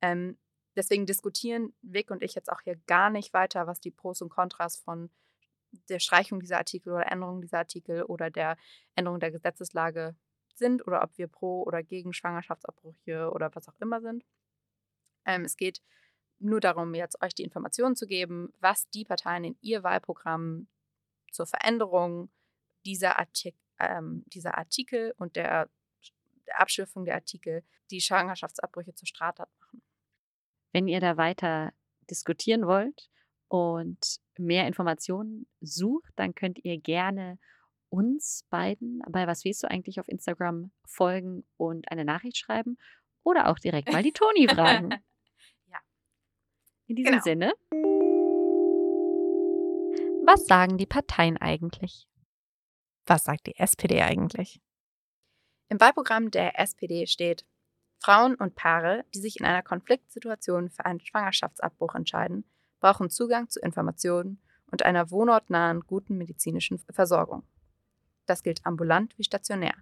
Ähm, deswegen diskutieren Vic und ich jetzt auch hier gar nicht weiter, was die Pros und Kontras von der Streichung dieser Artikel oder Änderung dieser Artikel oder der Änderung der Gesetzeslage sind oder ob wir pro oder gegen Schwangerschaftsabbrüche oder was auch immer sind. Ähm, es geht nur darum, jetzt euch die Informationen zu geben, was die Parteien in ihr Wahlprogramm zur Veränderung dieser, Artik ähm, dieser Artikel und der, der Abschöpfung der Artikel, die Schwangerschaftsabbrüche zur Straftat machen. Wenn ihr da weiter diskutieren wollt und mehr Informationen sucht, dann könnt ihr gerne uns beiden bei Was willst du eigentlich auf Instagram folgen und eine Nachricht schreiben oder auch direkt mal die Toni fragen. In diesem Genau. Sinne, Was sagen die Parteien eigentlich? Was sagt die SPD eigentlich? Im Wahlprogramm der SPD steht, Frauen und Paare, die sich in einer Konfliktsituation für einen Schwangerschaftsabbruch entscheiden, brauchen Zugang zu Informationen und einer wohnortnahen guten medizinischen Versorgung. Das gilt ambulant wie stationär.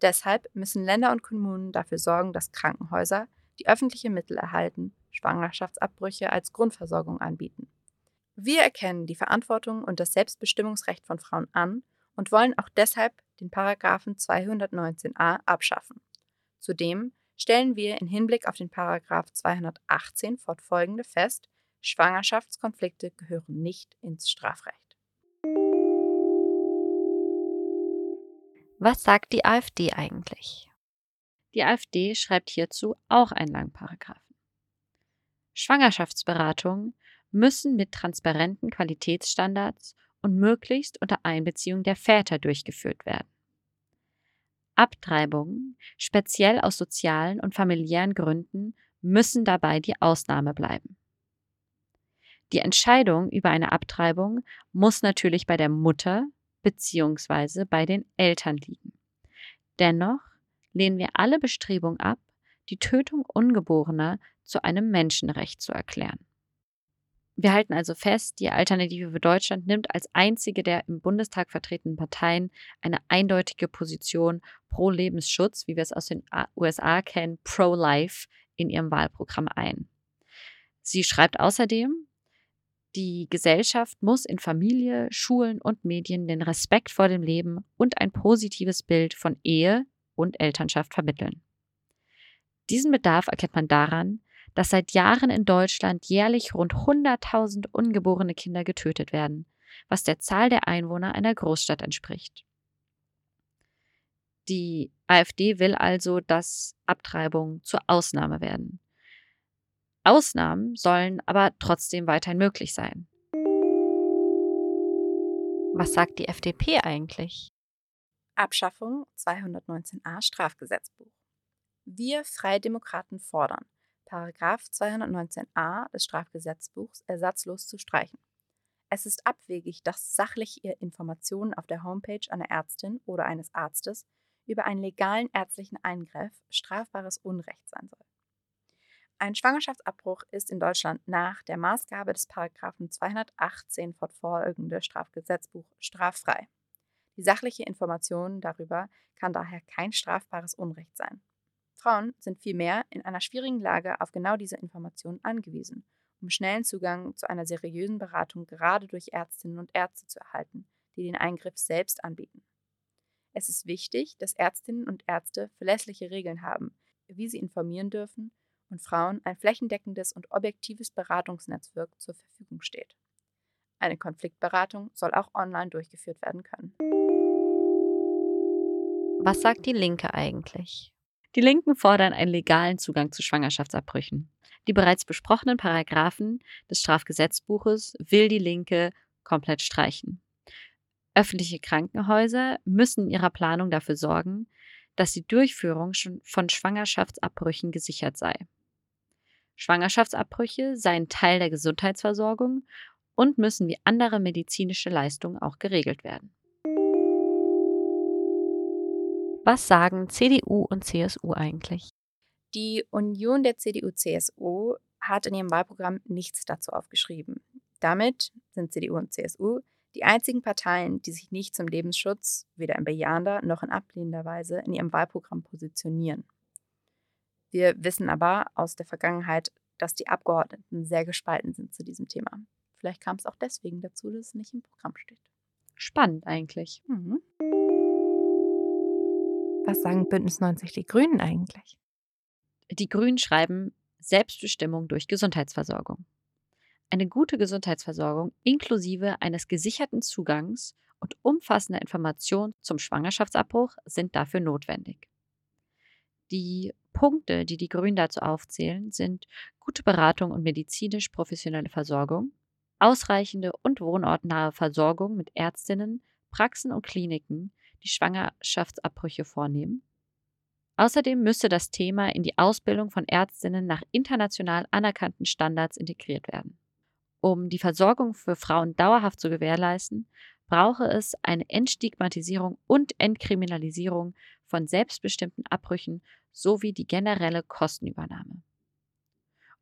Deshalb müssen Länder und Kommunen dafür sorgen, dass Krankenhäuser, die öffentliche Mittel erhalten, Schwangerschaftsabbrüche als Grundversorgung anbieten. Wir erkennen die Verantwortung und das Selbstbestimmungsrecht von Frauen an und wollen auch deshalb den Paragraphen 219a abschaffen. Zudem stellen wir in Hinblick auf den Paragraph 218 fortfolgende fest, Schwangerschaftskonflikte gehören nicht ins Strafrecht. was sagt die AfD eigentlich? Die AfD schreibt hierzu auch einen langen Paragraphen. Schwangerschaftsberatungen müssen mit transparenten Qualitätsstandards und möglichst unter Einbeziehung der Väter durchgeführt werden. Abtreibungen, speziell aus sozialen und familiären Gründen, müssen dabei die Ausnahme bleiben. Die Entscheidung über eine Abtreibung muss natürlich bei der Mutter bzw. bei den Eltern liegen. Dennoch lehnen wir alle Bestrebungen ab, die Tötung Ungeborener zu einem Menschenrecht zu erklären. Wir halten also fest, die Alternative für Deutschland nimmt als einzige der im Bundestag vertretenen Parteien eine eindeutige Position pro Lebensschutz, wie wir es aus den USA kennen, pro-life, in ihrem Wahlprogramm ein. Sie schreibt außerdem, die Gesellschaft muss in Familie, Schulen und Medien den Respekt vor dem Leben und ein positives Bild von Ehe und Elternschaft vermitteln. Diesen Bedarf erkennt man daran, dass seit Jahren in Deutschland jährlich rund 100.000 ungeborene Kinder getötet werden, was der Zahl der Einwohner einer Großstadt entspricht. Die AfD will also, dass Abtreibungen zur Ausnahme werden. Ausnahmen sollen aber trotzdem weiterhin möglich sein. Was sagt die FDP eigentlich? Abschaffung 219a Strafgesetzbuch. Wir Freidemokraten fordern, Paragraph 219a des Strafgesetzbuchs ersatzlos zu streichen. Es ist abwegig, dass sachliche Informationen auf der Homepage einer Ärztin oder eines Arztes über einen legalen ärztlichen Eingriff strafbares Unrecht sein soll. Ein Schwangerschaftsabbruch ist in Deutschland nach der Maßgabe des Paragraphen 218 fortfolgende Strafgesetzbuch straffrei. Die sachliche Information darüber kann daher kein strafbares Unrecht sein. Frauen sind vielmehr in einer schwierigen Lage auf genau diese Informationen angewiesen, um schnellen Zugang zu einer seriösen Beratung gerade durch Ärztinnen und Ärzte zu erhalten, die den Eingriff selbst anbieten. Es ist wichtig, dass Ärztinnen und Ärzte verlässliche Regeln haben, wie sie informieren dürfen und Frauen ein flächendeckendes und objektives Beratungsnetzwerk zur Verfügung steht. Eine Konfliktberatung soll auch online durchgeführt werden können. Was sagt die Linke eigentlich? Die Linken fordern einen legalen Zugang zu Schwangerschaftsabbrüchen. Die bereits besprochenen Paragraphen des Strafgesetzbuches will die Linke komplett streichen. Öffentliche Krankenhäuser müssen in ihrer Planung dafür sorgen, dass die Durchführung von Schwangerschaftsabbrüchen gesichert sei. Schwangerschaftsabbrüche seien Teil der Gesundheitsversorgung und müssen wie andere medizinische Leistungen auch geregelt werden. Was sagen CDU und CSU eigentlich? Die Union der CDU-CSU hat in ihrem Wahlprogramm nichts dazu aufgeschrieben. Damit sind CDU und CSU die einzigen Parteien, die sich nicht zum Lebensschutz, weder in bejahender noch in ablehnender Weise, in ihrem Wahlprogramm positionieren. Wir wissen aber aus der Vergangenheit, dass die Abgeordneten sehr gespalten sind zu diesem Thema. Vielleicht kam es auch deswegen dazu, dass es nicht im Programm steht. Spannend eigentlich. Mhm. Was sagen Bündnis 90 die Grünen eigentlich? Die Grünen schreiben Selbstbestimmung durch Gesundheitsversorgung. Eine gute Gesundheitsversorgung inklusive eines gesicherten Zugangs und umfassender Informationen zum Schwangerschaftsabbruch sind dafür notwendig. Die Punkte, die die Grünen dazu aufzählen, sind gute Beratung und medizinisch professionelle Versorgung, ausreichende und wohnortnahe Versorgung mit Ärztinnen, Praxen und Kliniken, die Schwangerschaftsabbrüche vornehmen. Außerdem müsste das Thema in die Ausbildung von Ärztinnen nach international anerkannten Standards integriert werden. Um die Versorgung für Frauen dauerhaft zu gewährleisten, brauche es eine Entstigmatisierung und Entkriminalisierung von selbstbestimmten Abbrüchen sowie die generelle Kostenübernahme.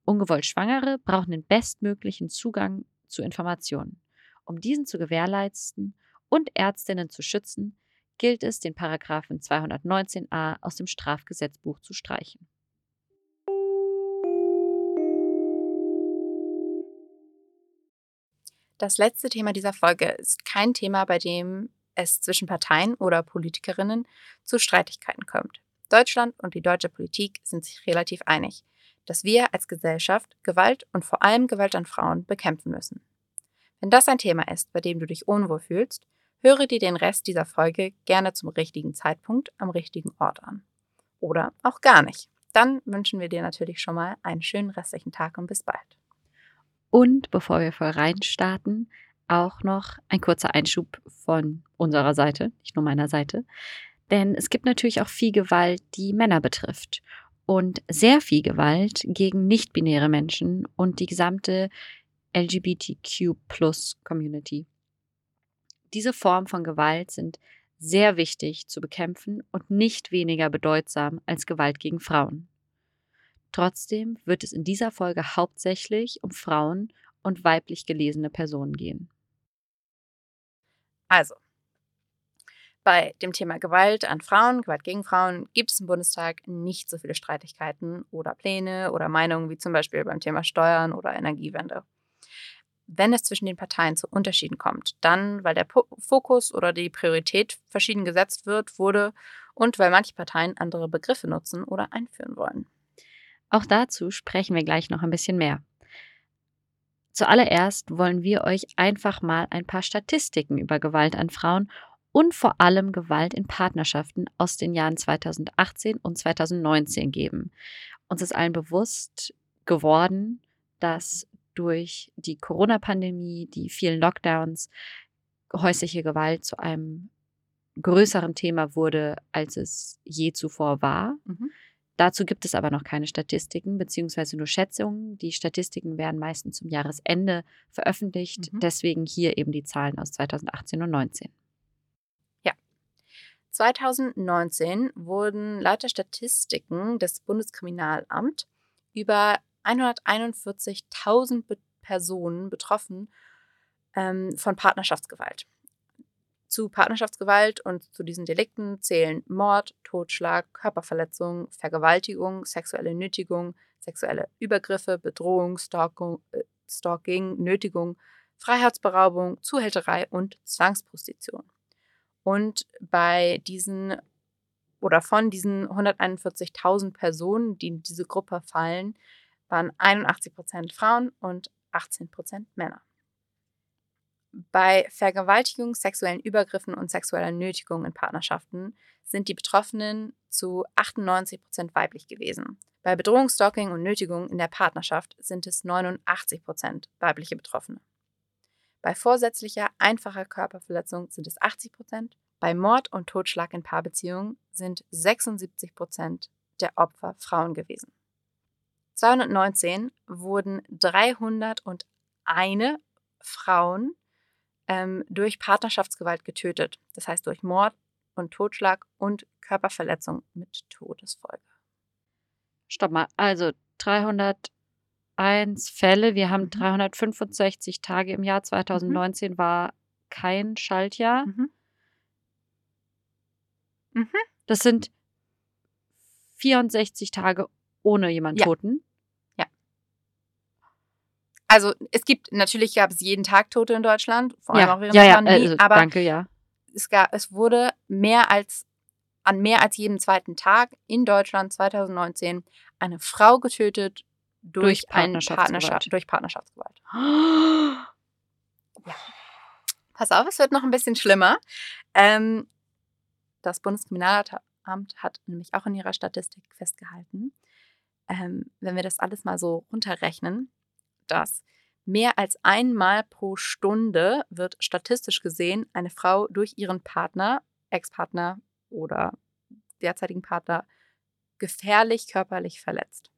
Ungewollt Schwangere brauchen den bestmöglichen Zugang zu Informationen. Um diesen zu gewährleisten und Ärztinnen zu schützen, gilt es, den Paragraphen 219a aus dem Strafgesetzbuch zu streichen. Das letzte Thema dieser Folge ist kein Thema, bei dem es zwischen Parteien oder Politikerinnen zu Streitigkeiten kommt. Deutschland und die deutsche Politik sind sich relativ einig, dass wir als Gesellschaft Gewalt und vor allem Gewalt an Frauen bekämpfen müssen. Wenn das ein Thema ist, bei dem du dich unwohl fühlst, höre dir den Rest dieser Folge gerne zum richtigen Zeitpunkt am richtigen Ort an. Oder auch gar nicht. Dann wünschen wir dir natürlich schon mal einen schönen restlichen Tag und bis bald. Und bevor wir voll reinstarten, auch noch ein kurzer Einschub von unserer Seite, nicht nur meiner Seite. Denn es gibt natürlich auch viel Gewalt, die Männer betrifft. Und sehr viel Gewalt gegen nicht-binäre Menschen und die gesamte LGBTQ-Plus-Community. Diese Formen von Gewalt sind sehr wichtig zu bekämpfen und nicht weniger bedeutsam als Gewalt gegen Frauen. Trotzdem wird es in dieser Folge hauptsächlich um Frauen und weiblich gelesene Personen gehen. Also, bei dem Thema Gewalt an Frauen, Gewalt gegen Frauen, gibt es im Bundestag nicht so viele Streitigkeiten oder Pläne oder Meinungen wie zum Beispiel beim Thema Steuern oder Energiewende. Wenn es zwischen den Parteien zu Unterschieden kommt, dann weil der Fokus oder die Priorität verschieden gesetzt wird, wurde und weil manche Parteien andere Begriffe nutzen oder einführen wollen. Auch dazu sprechen wir gleich noch ein bisschen mehr. Zuallererst wollen wir euch einfach mal ein paar Statistiken über Gewalt an Frauen und vor allem Gewalt in Partnerschaften aus den Jahren 2018 und 2019 geben. Uns ist allen bewusst geworden, dass durch die Corona-Pandemie, die vielen Lockdowns, häusliche Gewalt zu einem größeren Thema wurde, als es je zuvor war. Mhm. Dazu gibt es aber noch keine Statistiken, beziehungsweise nur Schätzungen. Die Statistiken werden meistens zum Jahresende veröffentlicht. Mhm. Deswegen hier eben die Zahlen aus 2018 und 2019. 2019 wurden laut der Statistiken des Bundeskriminalamts über 141.000 Be Personen betroffen ähm, von Partnerschaftsgewalt. Zu Partnerschaftsgewalt und zu diesen Delikten zählen Mord, Totschlag, Körperverletzung, Vergewaltigung, sexuelle Nötigung, sexuelle Übergriffe, Bedrohung, Stalking, äh, Stalking Nötigung, Freiheitsberaubung, Zuhälterei und Zwangsprostitution. Und bei diesen oder von diesen 141.000 Personen, die in diese Gruppe fallen, waren 81 Prozent Frauen und 18 Prozent Männer. Bei Vergewaltigung, sexuellen Übergriffen und sexueller Nötigung in Partnerschaften sind die Betroffenen zu 98 Prozent weiblich gewesen. Bei Bedrohung, Stalking und Nötigung in der Partnerschaft sind es 89 Prozent weibliche Betroffene. Bei vorsätzlicher, einfacher Körperverletzung sind es 80 Prozent. Bei Mord und Totschlag in Paarbeziehungen sind 76 Prozent der Opfer Frauen gewesen. 219 wurden 301 Frauen ähm, durch Partnerschaftsgewalt getötet. Das heißt durch Mord und Totschlag und Körperverletzung mit Todesfolge. Stopp mal, also 301 Fälle, wir haben 365 Tage im Jahr 2019 war kein Schaltjahr. Mhm. Mhm. Das sind 64 Tage ohne jemanden Ja. Toten. Also es gibt, natürlich gab es jeden Tag Tote in Deutschland, vor allem ja, auch während ja, der ja, Pandemie, also, aber danke, ja. es, gab, es wurde mehr als an mehr als jedem zweiten Tag in Deutschland 2019 eine Frau getötet durch, Durch Partnerschaftsgewalt. Partnerschaft, durch Partnerschaftsgewalt. Pass auf, es wird noch ein bisschen schlimmer. Ähm, das Bundeskriminalamt hat nämlich auch in ihrer Statistik festgehalten, ähm, wenn wir das alles mal so runterrechnen, dass mehr als einmal pro Stunde wird statistisch gesehen eine Frau durch ihren Partner, Ex-Partner oder derzeitigen Partner gefährlich körperlich verletzt.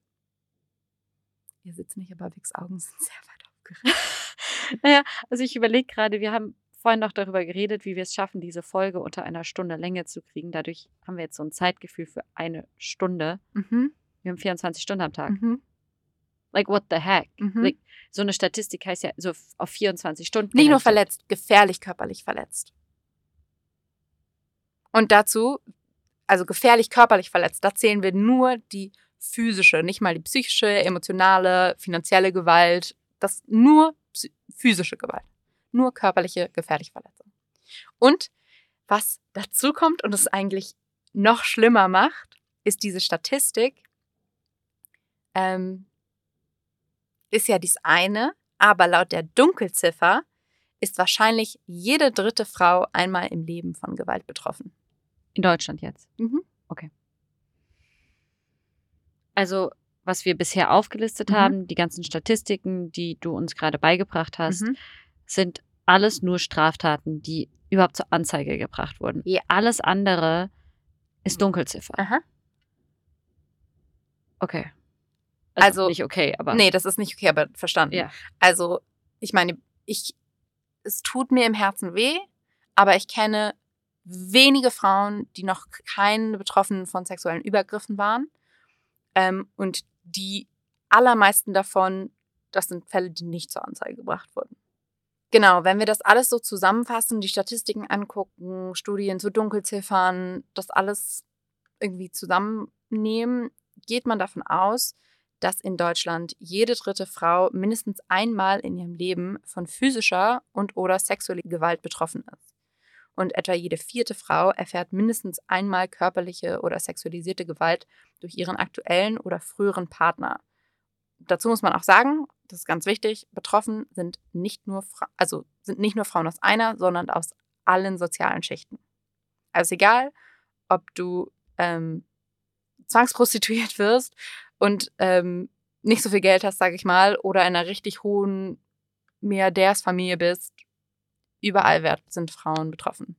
Ihr sitzt nicht, aber Vicks Augen sind sehr weit aufgerichtet. Naja, also ich überlege gerade, wir haben vorhin noch darüber geredet, wie wir es schaffen, diese Folge unter einer Stunde Länge zu kriegen. Dadurch haben wir jetzt so ein Zeitgefühl für eine Stunde. Mhm. Wir haben 24 Stunden am Tag. Mhm. Like, what the heck? Mhm. Like, so eine Statistik heißt ja so auf 24 Stunden. Nicht nur verletzt, gefährlich körperlich verletzt. Und dazu, also gefährlich körperlich verletzt, da zählen wir nur die physische, nicht mal die psychische, emotionale, finanzielle Gewalt, das nur physische Gewalt, nur körperliche gefährliche Verletzung. Und was dazu kommt und es eigentlich noch schlimmer macht, ist diese Statistik, ähm, ist ja dies eine, aber laut der Dunkelziffer ist wahrscheinlich jede dritte Frau einmal im Leben von Gewalt betroffen. In Deutschland jetzt. Mhm. Also, was wir bisher aufgelistet Mhm. haben, die ganzen Statistiken, die du uns gerade beigebracht hast, Mhm. sind alles nur Straftaten, die überhaupt zur Anzeige gebracht wurden. Ja. Alles andere ist Dunkelziffer. Aha. Okay. Also- nicht okay, aber Nee, das ist nicht okay, aber verstanden. Ja. Also, ich meine, ich, es tut mir im Herzen weh, aber ich kenne wenige Frauen, die noch keine Betroffenen von sexuellen Übergriffen waren. Ähm, und die allermeisten davon, das sind Fälle, die nicht zur Anzeige gebracht wurden. Genau, wenn wir das alles so zusammenfassen, die Statistiken angucken, Studien zu Dunkelziffern, das alles irgendwie zusammennehmen, geht man davon aus, dass in Deutschland jede dritte Frau mindestens einmal in ihrem Leben von physischer und oder sexueller Gewalt betroffen ist. Und etwa jede vierte Frau erfährt mindestens einmal körperliche oder sexualisierte Gewalt durch ihren aktuellen oder früheren Partner. Dazu muss man auch sagen, das ist ganz wichtig, betroffen sind nicht nur, Fra also sind nicht nur Frauen aus einer, sondern aus allen sozialen Schichten. Also egal, ob du ähm, zwangsprostituiert wirst und ähm, nicht so viel Geld hast, sage ich mal, oder in einer richtig hohen Milliardärsfamilie bist, überall sind Frauen betroffen.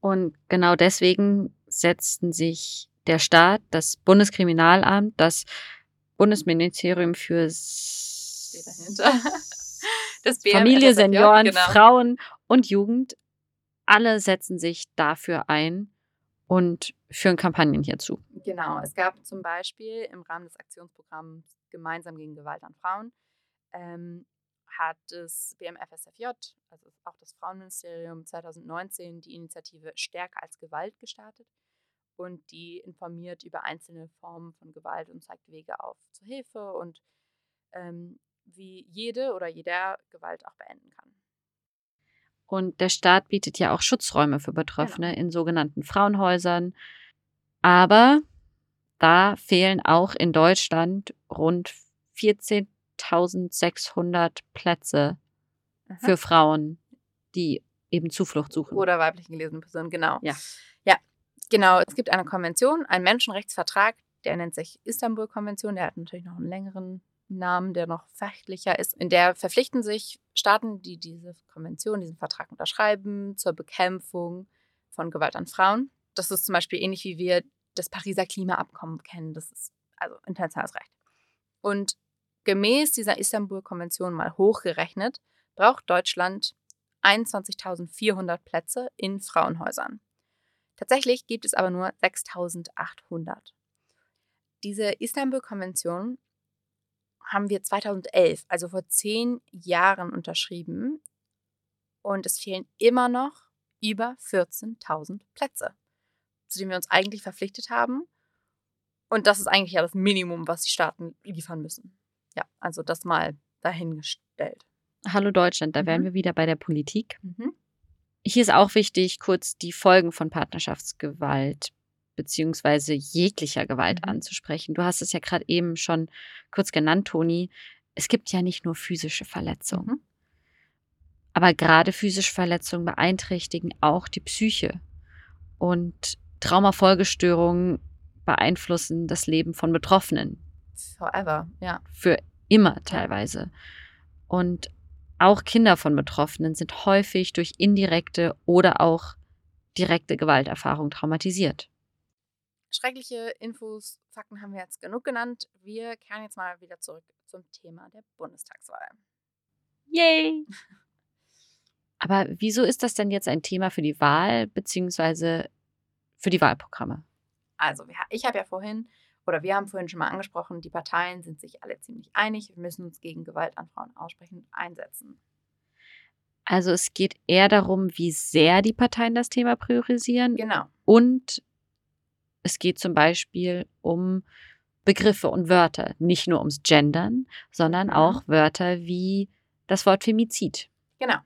Und genau deswegen setzten sich der Staat, das Bundeskriminalamt, das Bundesministerium für Familie, Senioren, genau. Frauen und Jugend, alle setzen sich dafür ein und führen Kampagnen hierzu. Genau, es gab zum Beispiel im Rahmen des Aktionsprogramms Gemeinsam gegen Gewalt an Frauen, ähm, hat das BMFSFJ, also auch das Frauenministerium 2019, die Initiative Stärker als Gewalt gestartet und die informiert über einzelne Formen von Gewalt und zeigt Wege auf zur Hilfe und ähm, wie jede oder jeder Gewalt auch beenden kann. Und der Staat bietet ja auch Schutzräume für Betroffene in sogenannten Frauenhäusern. Aber da fehlen auch in Deutschland rund 14.600 Plätze Aha. für Frauen, die eben Zuflucht suchen. Oder weiblichen gelesenen Personen, genau. Ja. Ja, genau. Es gibt eine Konvention, einen Menschenrechtsvertrag, der nennt sich Istanbul-Konvention. Der hat natürlich noch einen längeren Namen, der noch fachlicher ist. In der verpflichten sich Staaten, die diese Konvention, diesen Vertrag unterschreiben, zur Bekämpfung von Gewalt an Frauen. Das ist zum Beispiel ähnlich wie wir das Pariser Klimaabkommen kennen. Das ist also internationales Recht. Und Gemäß dieser Istanbul-Konvention mal hochgerechnet, braucht Deutschland 21.400 Plätze in Frauenhäusern. Tatsächlich gibt es aber nur 6.800. Diese Istanbul-Konvention haben wir 2011, also vor zehn Jahren, unterschrieben. Und es fehlen immer noch über 14.000 Plätze, zu denen wir uns eigentlich verpflichtet haben. Und das ist eigentlich ja das Minimum, was die Staaten liefern müssen. Ja, also das mal dahingestellt. Hallo Deutschland, da Mhm. wären wir wieder bei der Politik. Mhm. Hier ist auch wichtig, kurz die Folgen von Partnerschaftsgewalt beziehungsweise jeglicher Gewalt Mhm. anzusprechen. Du hast es ja gerade eben schon kurz genannt, Toni. Es gibt ja nicht nur physische Verletzungen, Mhm. aber gerade physische Verletzungen beeinträchtigen auch die Psyche. Und Traumafolgestörungen beeinflussen das Leben von Betroffenen Forever, ja. für immer teilweise. Und auch Kinder von Betroffenen sind häufig durch indirekte oder auch direkte Gewalterfahrung traumatisiert. Schreckliche Infos, Fakten haben wir jetzt genug genannt. Wir kehren jetzt mal wieder zurück zum Thema der Bundestagswahl. Yay! Aber wieso ist das denn jetzt ein Thema für die Wahl beziehungsweise für die Wahlprogramme? Also, ich habe ja vorhin, oder wir haben vorhin schon mal angesprochen, die Parteien sind sich alle ziemlich einig. Wir müssen uns gegen Gewalt an Frauen aussprechen und einsetzen. Also es geht eher darum, wie sehr die Parteien das Thema priorisieren Genau. und es geht zum Beispiel um Begriffe und Wörter, nicht nur ums Gendern, sondern Mhm. auch Wörter wie das Wort Femizid. Genau.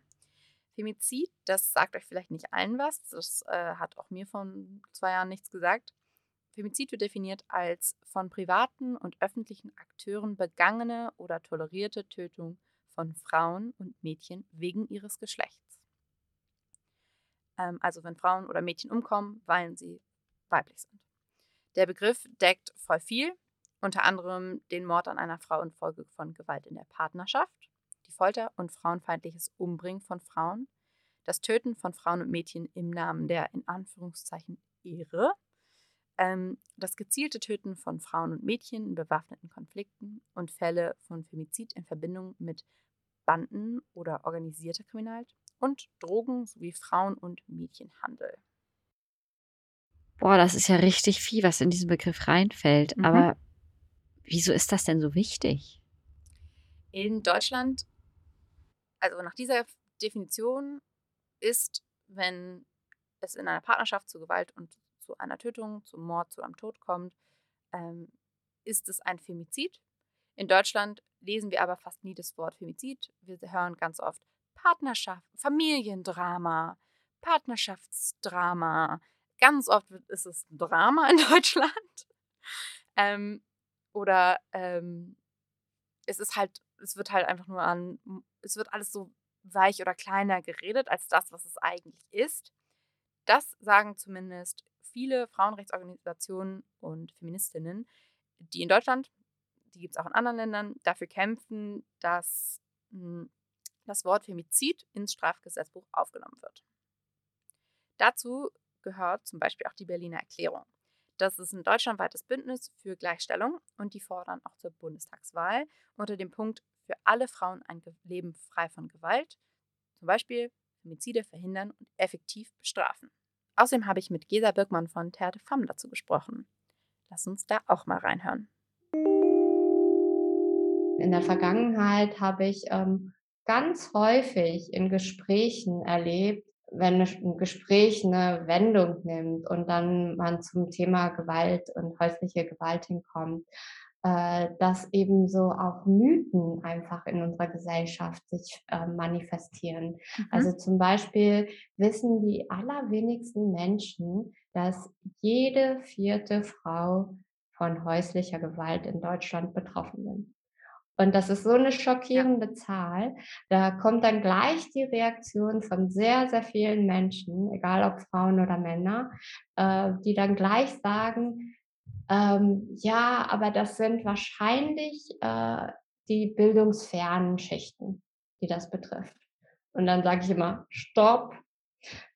Femizid, das sagt euch vielleicht nicht allen was. Das äh, hat auch mir vor zwei Jahren nichts gesagt. Femizid wird definiert als von privaten und öffentlichen Akteuren begangene oder tolerierte Tötung von Frauen und Mädchen wegen ihres Geschlechts. Ähm, also wenn Frauen oder Mädchen umkommen, weil sie weiblich sind. Der Begriff deckt voll viel, unter anderem den Mord an einer Frau infolge von Gewalt in der Partnerschaft, die Folter und frauenfeindliches Umbringen von Frauen, das Töten von Frauen und Mädchen im Namen der in Anführungszeichen Ehre, ähm, das gezielte Töten von Frauen und Mädchen in bewaffneten Konflikten und Fälle von Femizid in Verbindung mit Banden oder organisierter Kriminalität und Drogen sowie Frauen- und Mädchenhandel. Boah, das ist ja richtig viel, was in diesen Begriff reinfällt. Mhm. Aber wieso ist das denn so wichtig? In Deutschland, also nach dieser Definition, ist, wenn es in einer Partnerschaft zu Gewalt und zu einer Tötung, zum Mord, zu einem Tod kommt, ähm, ist es ein Femizid. In Deutschland lesen wir aber fast nie das Wort Femizid. Wir hören ganz oft Partnerschaft, Familiendrama, Partnerschaftsdrama. Ganz oft ist es ein Drama in Deutschland. Ähm, oder ähm, es ist halt, es wird halt einfach nur an, es wird alles so weich oder kleiner geredet als das, was es eigentlich ist. Das sagen zumindest viele Frauenrechtsorganisationen und Feministinnen, die in Deutschland, die gibt es auch in anderen Ländern, dafür kämpfen, dass mh, das Wort Femizid ins Strafgesetzbuch aufgenommen wird. Dazu gehört zum Beispiel auch die Berliner Erklärung. Das ist ein deutschlandweites Bündnis für Gleichstellung und die fordern auch zur Bundestagswahl unter dem Punkt für alle Frauen ein Leben frei von Gewalt, zum Beispiel Femizide verhindern und effektiv bestrafen. Außerdem habe ich mit Gesa Birkmann von Terre de Femme dazu gesprochen. Lass uns da auch mal reinhören. In der Vergangenheit habe ich ähm, ganz häufig in Gesprächen erlebt, wenn ein Gespräch eine Wendung nimmt und dann man zum Thema Gewalt und häusliche Gewalt hinkommt, äh, dass eben so auch Mythen einfach in unserer Gesellschaft sich äh, manifestieren. Also zum Beispiel wissen die allerwenigsten Menschen, dass jede vierte Frau von häuslicher Gewalt in Deutschland betroffen ist. Und das ist so eine schockierende Zahl. Da kommt dann gleich die Reaktion von sehr, sehr vielen Menschen, egal ob Frauen oder Männer, äh, die dann gleich sagen, ähm, ja, aber das sind wahrscheinlich äh, die bildungsfernen Schichten, die das betrifft. Und dann sage ich immer, stopp,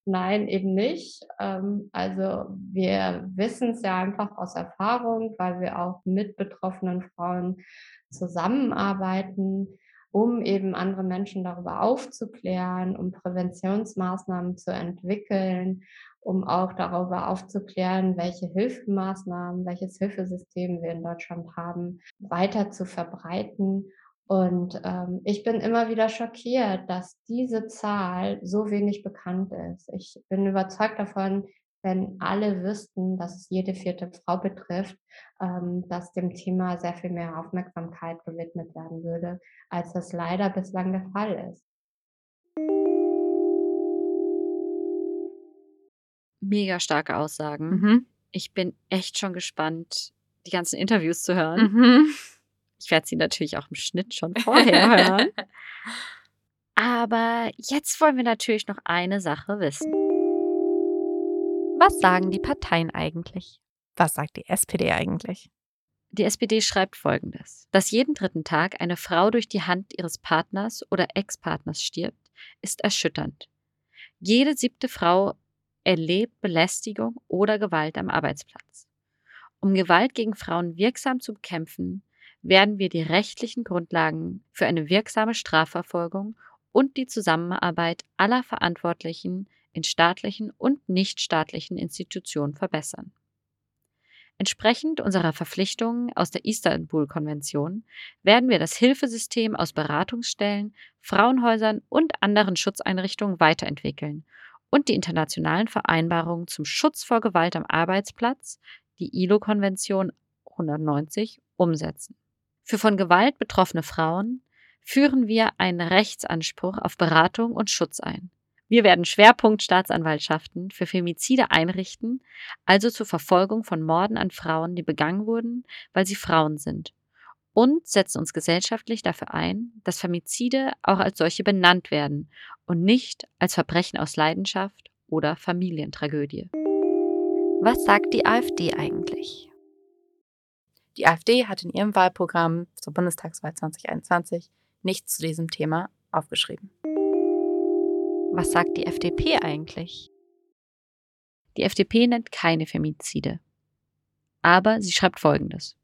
Nein, eben nicht. Ähm, also wir wissen es ja einfach aus Erfahrung, weil wir auch mit betroffenen Frauen zusammenarbeiten, um eben andere Menschen darüber aufzuklären, um Präventionsmaßnahmen zu entwickeln, um auch darüber aufzuklären, welche Hilfemaßnahmen, welches Hilfesystem wir in Deutschland haben, weiter zu verbreiten. Und ähm, ich bin immer wieder schockiert, dass diese Zahl so wenig bekannt ist. Ich bin überzeugt davon, wenn alle wüssten, dass es jede vierte Frau betrifft, ähm, dass dem Thema sehr viel mehr Aufmerksamkeit gewidmet werden würde, als das leider bislang der Fall ist. Mega starke Aussagen. Mhm. Ich bin echt schon gespannt, die ganzen Interviews zu hören. Mhm. Ich werde sie natürlich auch im Schnitt schon vorher hören. Aber jetzt wollen wir natürlich noch eine Sache wissen. Was sagen die Parteien eigentlich? Was sagt die SPD eigentlich? Die SPD schreibt folgendes: Dass jeden dritten Tag eine Frau durch die Hand ihres Partners oder Ex-Partners stirbt, ist erschütternd. Jede siebte Frau erlebt Belästigung oder Gewalt am Arbeitsplatz. Um Gewalt gegen Frauen wirksam zu bekämpfen, werden wir die rechtlichen Grundlagen für eine wirksame Strafverfolgung und die Zusammenarbeit aller Verantwortlichen in staatlichen und nichtstaatlichen Institutionen verbessern. Entsprechend unserer Verpflichtungen aus der Istanbul-Konvention werden wir das Hilfesystem aus Beratungsstellen, Frauenhäusern und anderen Schutzeinrichtungen weiterentwickeln und die internationalen Vereinbarungen zum Schutz vor Gewalt am Arbeitsplatz, die ILO-Konvention 190, umsetzen. Für von Gewalt betroffene Frauen führen wir einen Rechtsanspruch auf Beratung und Schutz ein. Wir werden Schwerpunktstaatsanwaltschaften für Femizide einrichten, also zur Verfolgung von Morden an Frauen, die begangen wurden, weil sie Frauen sind. Und setzen uns gesellschaftlich dafür ein, dass Femizide auch als solche benannt werden und nicht als Verbrechen aus Leidenschaft oder Familientragödie. Was sagt die AfD eigentlich? Die AfD hat in ihrem Wahlprogramm zur Bundestagswahl 2021 nichts zu diesem Thema aufgeschrieben. Was sagt die FDP eigentlich? Die FDP nennt keine Femizide. Aber sie schreibt Folgendes.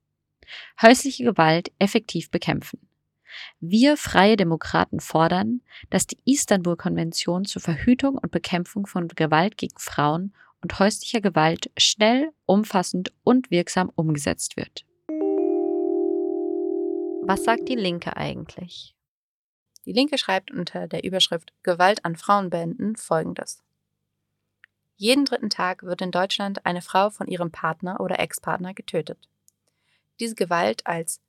Häusliche Gewalt effektiv bekämpfen. Wir Freie Demokraten fordern, dass die Istanbul-Konvention zur Verhütung und Bekämpfung von Gewalt gegen Frauen und häuslicher Gewalt schnell, umfassend und wirksam umgesetzt wird. Was sagt die Linke eigentlich? Die Linke schreibt unter der Überschrift Gewalt an Frauen beenden folgendes. Jeden dritten Tag wird in Deutschland eine Frau von ihrem Partner oder Ex-Partner getötet. Diese Gewalt als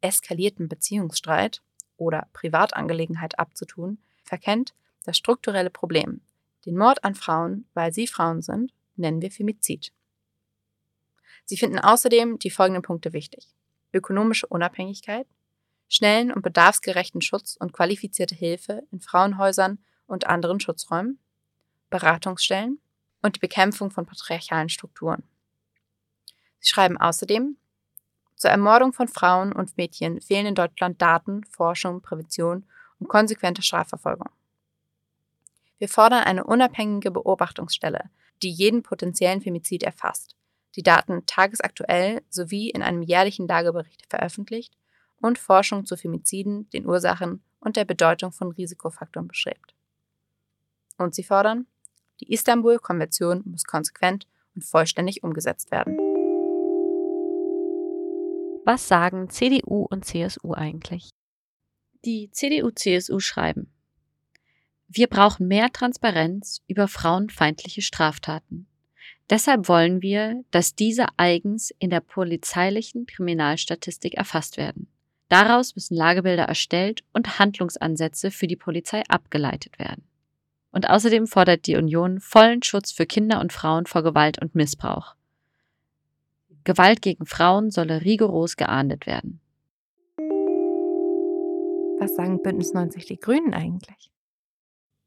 eskalierten Beziehungsstreit oder Privatangelegenheit abzutun, verkennt das strukturelle Problem. Den Mord an Frauen, weil sie Frauen sind, nennen wir Femizid. Sie finden außerdem die folgenden Punkte wichtig ökonomische Unabhängigkeit, schnellen und bedarfsgerechten Schutz und qualifizierte Hilfe in Frauenhäusern und anderen Schutzräumen, Beratungsstellen und die Bekämpfung von patriarchalen Strukturen. Sie schreiben außerdem, zur Ermordung von Frauen und Mädchen fehlen in Deutschland Daten, Forschung, Prävention und konsequente Strafverfolgung. Wir fordern eine unabhängige Beobachtungsstelle, die jeden potenziellen Femizid erfasst die Daten tagesaktuell sowie in einem jährlichen Lagebericht veröffentlicht und Forschung zu Femiziden, den Ursachen und der Bedeutung von Risikofaktoren beschreibt. Und sie fordern, die Istanbul-Konvention muss konsequent und vollständig umgesetzt werden. Was sagen CDU und CSU eigentlich? Die CDU-CSU schreiben, wir brauchen mehr Transparenz über frauenfeindliche Straftaten. Deshalb wollen wir, dass diese eigens in der polizeilichen Kriminalstatistik erfasst werden. Daraus müssen Lagebilder erstellt und Handlungsansätze für die Polizei abgeleitet werden. Und außerdem fordert die Union vollen Schutz für Kinder und Frauen vor Gewalt und Missbrauch. Gewalt gegen Frauen solle rigoros geahndet werden. Was sagen Bündnis 90 die Grünen eigentlich?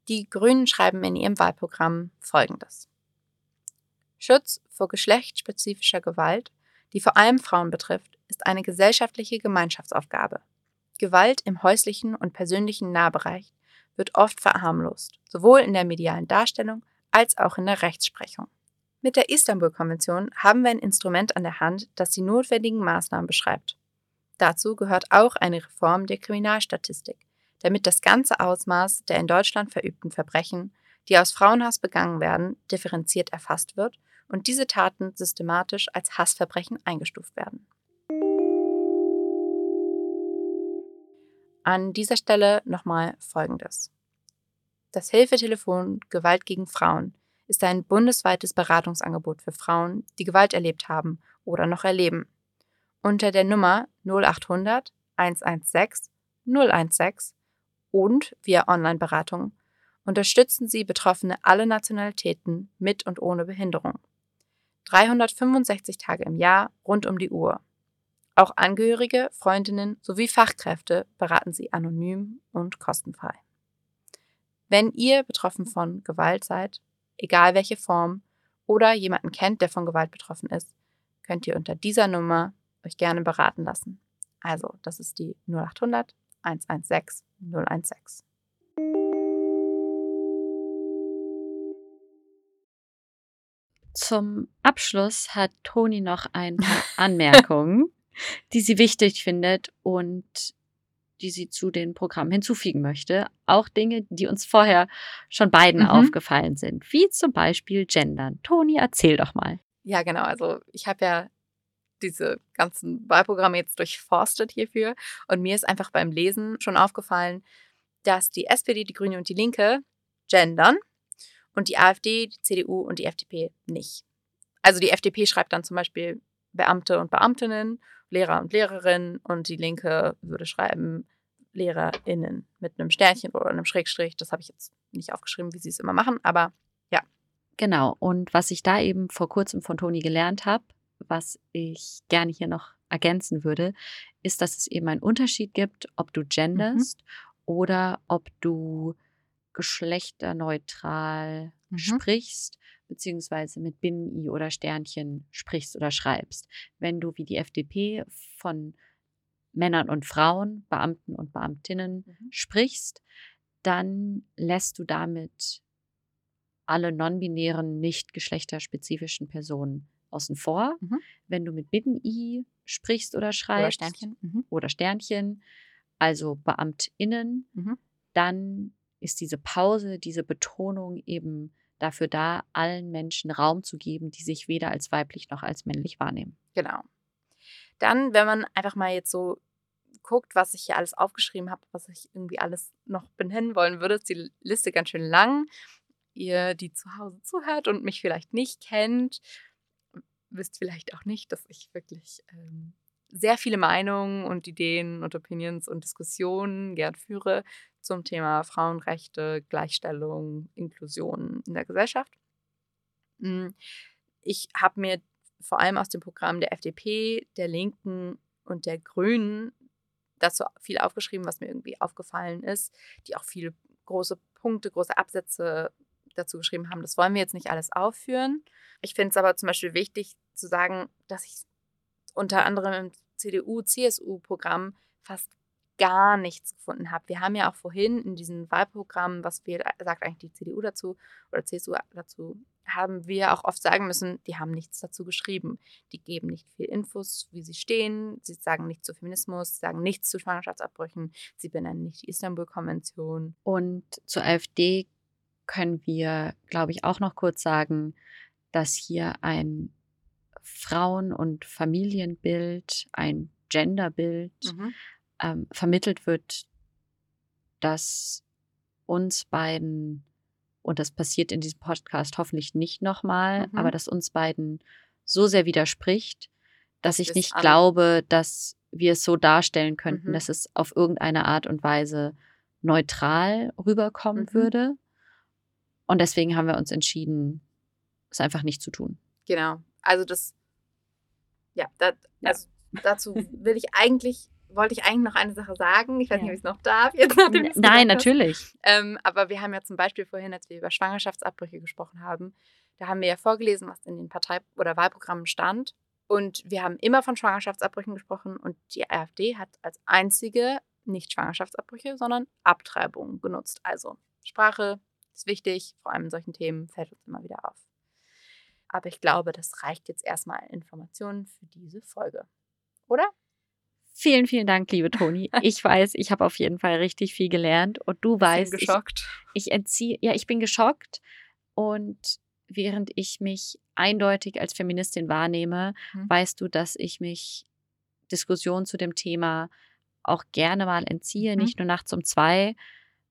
Die Grünen schreiben in ihrem Wahlprogramm Folgendes. Schutz vor geschlechtsspezifischer Gewalt, die vor allem Frauen betrifft, ist eine gesellschaftliche Gemeinschaftsaufgabe. Gewalt im häuslichen und persönlichen Nahbereich wird oft verharmlost, sowohl in der medialen Darstellung als auch in der Rechtsprechung. Mit der Istanbul-Konvention haben wir ein Instrument an der Hand, das die notwendigen Maßnahmen beschreibt. Dazu gehört auch eine Reform der Kriminalstatistik, damit das ganze Ausmaß der in Deutschland verübten Verbrechen, die aus Frauenhass begangen werden, differenziert erfasst wird und diese Taten systematisch als Hassverbrechen eingestuft werden. An dieser Stelle nochmal Folgendes. Das Hilfetelefon Gewalt gegen Frauen ist ein bundesweites Beratungsangebot für Frauen, die Gewalt erlebt haben oder noch erleben. Unter der Nummer 0800 116 016 und via Online-Beratung unterstützen sie Betroffene aller Nationalitäten mit und ohne Behinderung. 365 Tage im Jahr rund um die Uhr. Auch Angehörige, Freundinnen sowie Fachkräfte beraten sie anonym und kostenfrei. Wenn ihr betroffen von Gewalt seid, egal welche Form, oder jemanden kennt, der von Gewalt betroffen ist, könnt ihr unter dieser Nummer euch gerne beraten lassen. Also, das ist die 0800 116 016. Zum Abschluss hat Toni noch ein paar Anmerkungen, die sie wichtig findet und die sie zu den Programmen hinzufügen möchte. Auch Dinge, die uns vorher schon beiden mhm. aufgefallen sind, wie zum Beispiel Gendern. Toni, erzähl doch mal. Ja, genau. Also ich habe ja diese ganzen Wahlprogramme jetzt durchforstet hierfür und mir ist einfach beim Lesen schon aufgefallen, dass die SPD, die Grüne und die Linke gendern und die AfD, die CDU und die FDP nicht. Also die FDP schreibt dann zum Beispiel Beamte und Beamtinnen, Lehrer und Lehrerinnen und die Linke würde schreiben LehrerInnen mit einem Sternchen oder einem Schrägstrich. Das habe ich jetzt nicht aufgeschrieben, wie sie es immer machen, aber ja. Genau. Und was ich da eben vor kurzem von Toni gelernt habe, was ich gerne hier noch ergänzen würde, ist, dass es eben einen Unterschied gibt, ob du genderst mhm. oder ob du geschlechterneutral mhm. sprichst, beziehungsweise mit Binnen-I oder Sternchen sprichst oder schreibst. Wenn du wie die FDP von Männern und Frauen, Beamten und Beamtinnen mhm. sprichst, dann lässt du damit alle non-binären, nicht geschlechterspezifischen Personen außen vor. Mhm. Wenn du mit Binnen-I sprichst oder schreibst oder Sternchen, mhm. oder Sternchen also BeamtInnen, mhm. dann ist diese Pause, diese Betonung eben dafür da, allen Menschen Raum zu geben, die sich weder als weiblich noch als männlich wahrnehmen. Genau. Dann, wenn man einfach mal jetzt so guckt, was ich hier alles aufgeschrieben habe, was ich irgendwie alles noch benennen wollen würde, ist die Liste ganz schön lang. Ihr, die zu Hause zuhört und mich vielleicht nicht kennt, wisst vielleicht auch nicht, dass ich wirklich ähm, sehr viele Meinungen und Ideen und Opinions und Diskussionen gern führe zum Thema Frauenrechte, Gleichstellung, Inklusion in der Gesellschaft. Hm, ich habe mir vor allem aus dem Programm der FDP, der Linken und der Grünen dazu viel aufgeschrieben, was mir irgendwie aufgefallen ist, die auch viele große Punkte, große Absätze dazu geschrieben haben. Das wollen wir jetzt nicht alles aufführen. Ich finde es aber zum Beispiel wichtig zu sagen, dass ich unter anderem im CDU-CSU-Programm fast gar nichts gefunden habe. Wir haben ja auch vorhin in diesem Wahlprogramm, was wir, sagt eigentlich die CDU dazu oder CSU dazu, haben wir auch oft sagen müssen, die haben nichts dazu geschrieben. Die geben nicht viel Infos, wie sie stehen. Sie sagen nichts zu Feminismus, sagen nichts zu Schwangerschaftsabbrüchen. Sie benennen nicht die Istanbul-Konvention. Und zur AfD können wir, glaube ich, auch noch kurz sagen, dass hier ein Frauen- und Familienbild, ein Genderbild mhm. Ähm, vermittelt wird, das uns beiden, und das passiert in diesem Podcast hoffentlich nicht nochmal, mhm. aber das uns beiden so sehr widerspricht, dass das ich nicht glaube, dass wir es so darstellen könnten, mhm. dass es auf irgendeine Art und Weise neutral rüberkommen mhm. würde. Und deswegen haben wir uns entschieden, es einfach nicht zu tun. Genau. Also das, ja, das, also dazu will ich eigentlich, wollte ich eigentlich noch eine Sache sagen. Ich weiß ja. nicht, ob ich es noch darf. Jetzt Nein, natürlich. Ähm, aber wir haben ja zum Beispiel vorhin, als wir über Schwangerschaftsabbrüche gesprochen haben, da haben wir ja vorgelesen, was in den Partei- oder Wahlprogrammen stand. Und wir haben immer von Schwangerschaftsabbrüchen gesprochen und die AfD hat als einzige nicht Schwangerschaftsabbrüche, sondern Abtreibungen genutzt. Also Sprache ist wichtig, vor allem in solchen Themen fällt uns immer wieder auf. Aber ich glaube, das reicht jetzt erstmal Informationen für diese Folge. Oder? Vielen, vielen Dank, liebe Toni. Ich weiß, ich habe auf jeden Fall richtig viel gelernt und du weißt, Bin geschockt. Ich, ich entziehe, ja, ich bin geschockt und während ich mich eindeutig als Feministin wahrnehme, Mhm. weißt du, dass ich mich Diskussionen zu dem Thema auch gerne mal entziehe, Mhm. nicht nur nachts um zwei.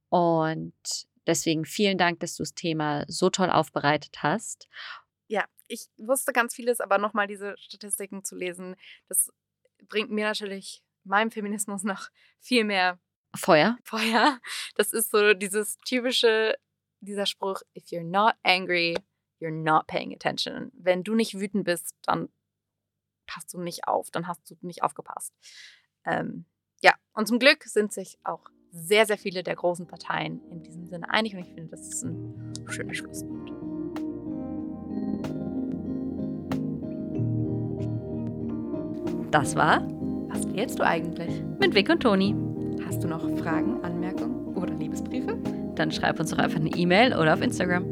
Und deswegen vielen Dank, dass du das Thema so toll aufbereitet hast. Ja, ich wusste ganz vieles, aber nochmal diese Statistiken zu lesen, das bringt mir natürlich meinem Feminismus noch viel mehr Feuer. Feuer. Das ist so dieses typische, dieser Spruch, if you're not angry, you're not paying attention. Wenn du nicht wütend bist, dann passt du nicht auf, dann hast du nicht aufgepasst. Ähm, ja, und zum Glück sind sich auch sehr, sehr viele der großen Parteien in diesem Sinne einig und ich finde, das ist ein schöner Schlusspunkt. Das war Was wählst du eigentlich? mit Vic und Toni. Hast du noch Fragen, Anmerkungen oder Liebesbriefe? Dann schreib uns doch einfach eine E-Mail oder auf Instagram.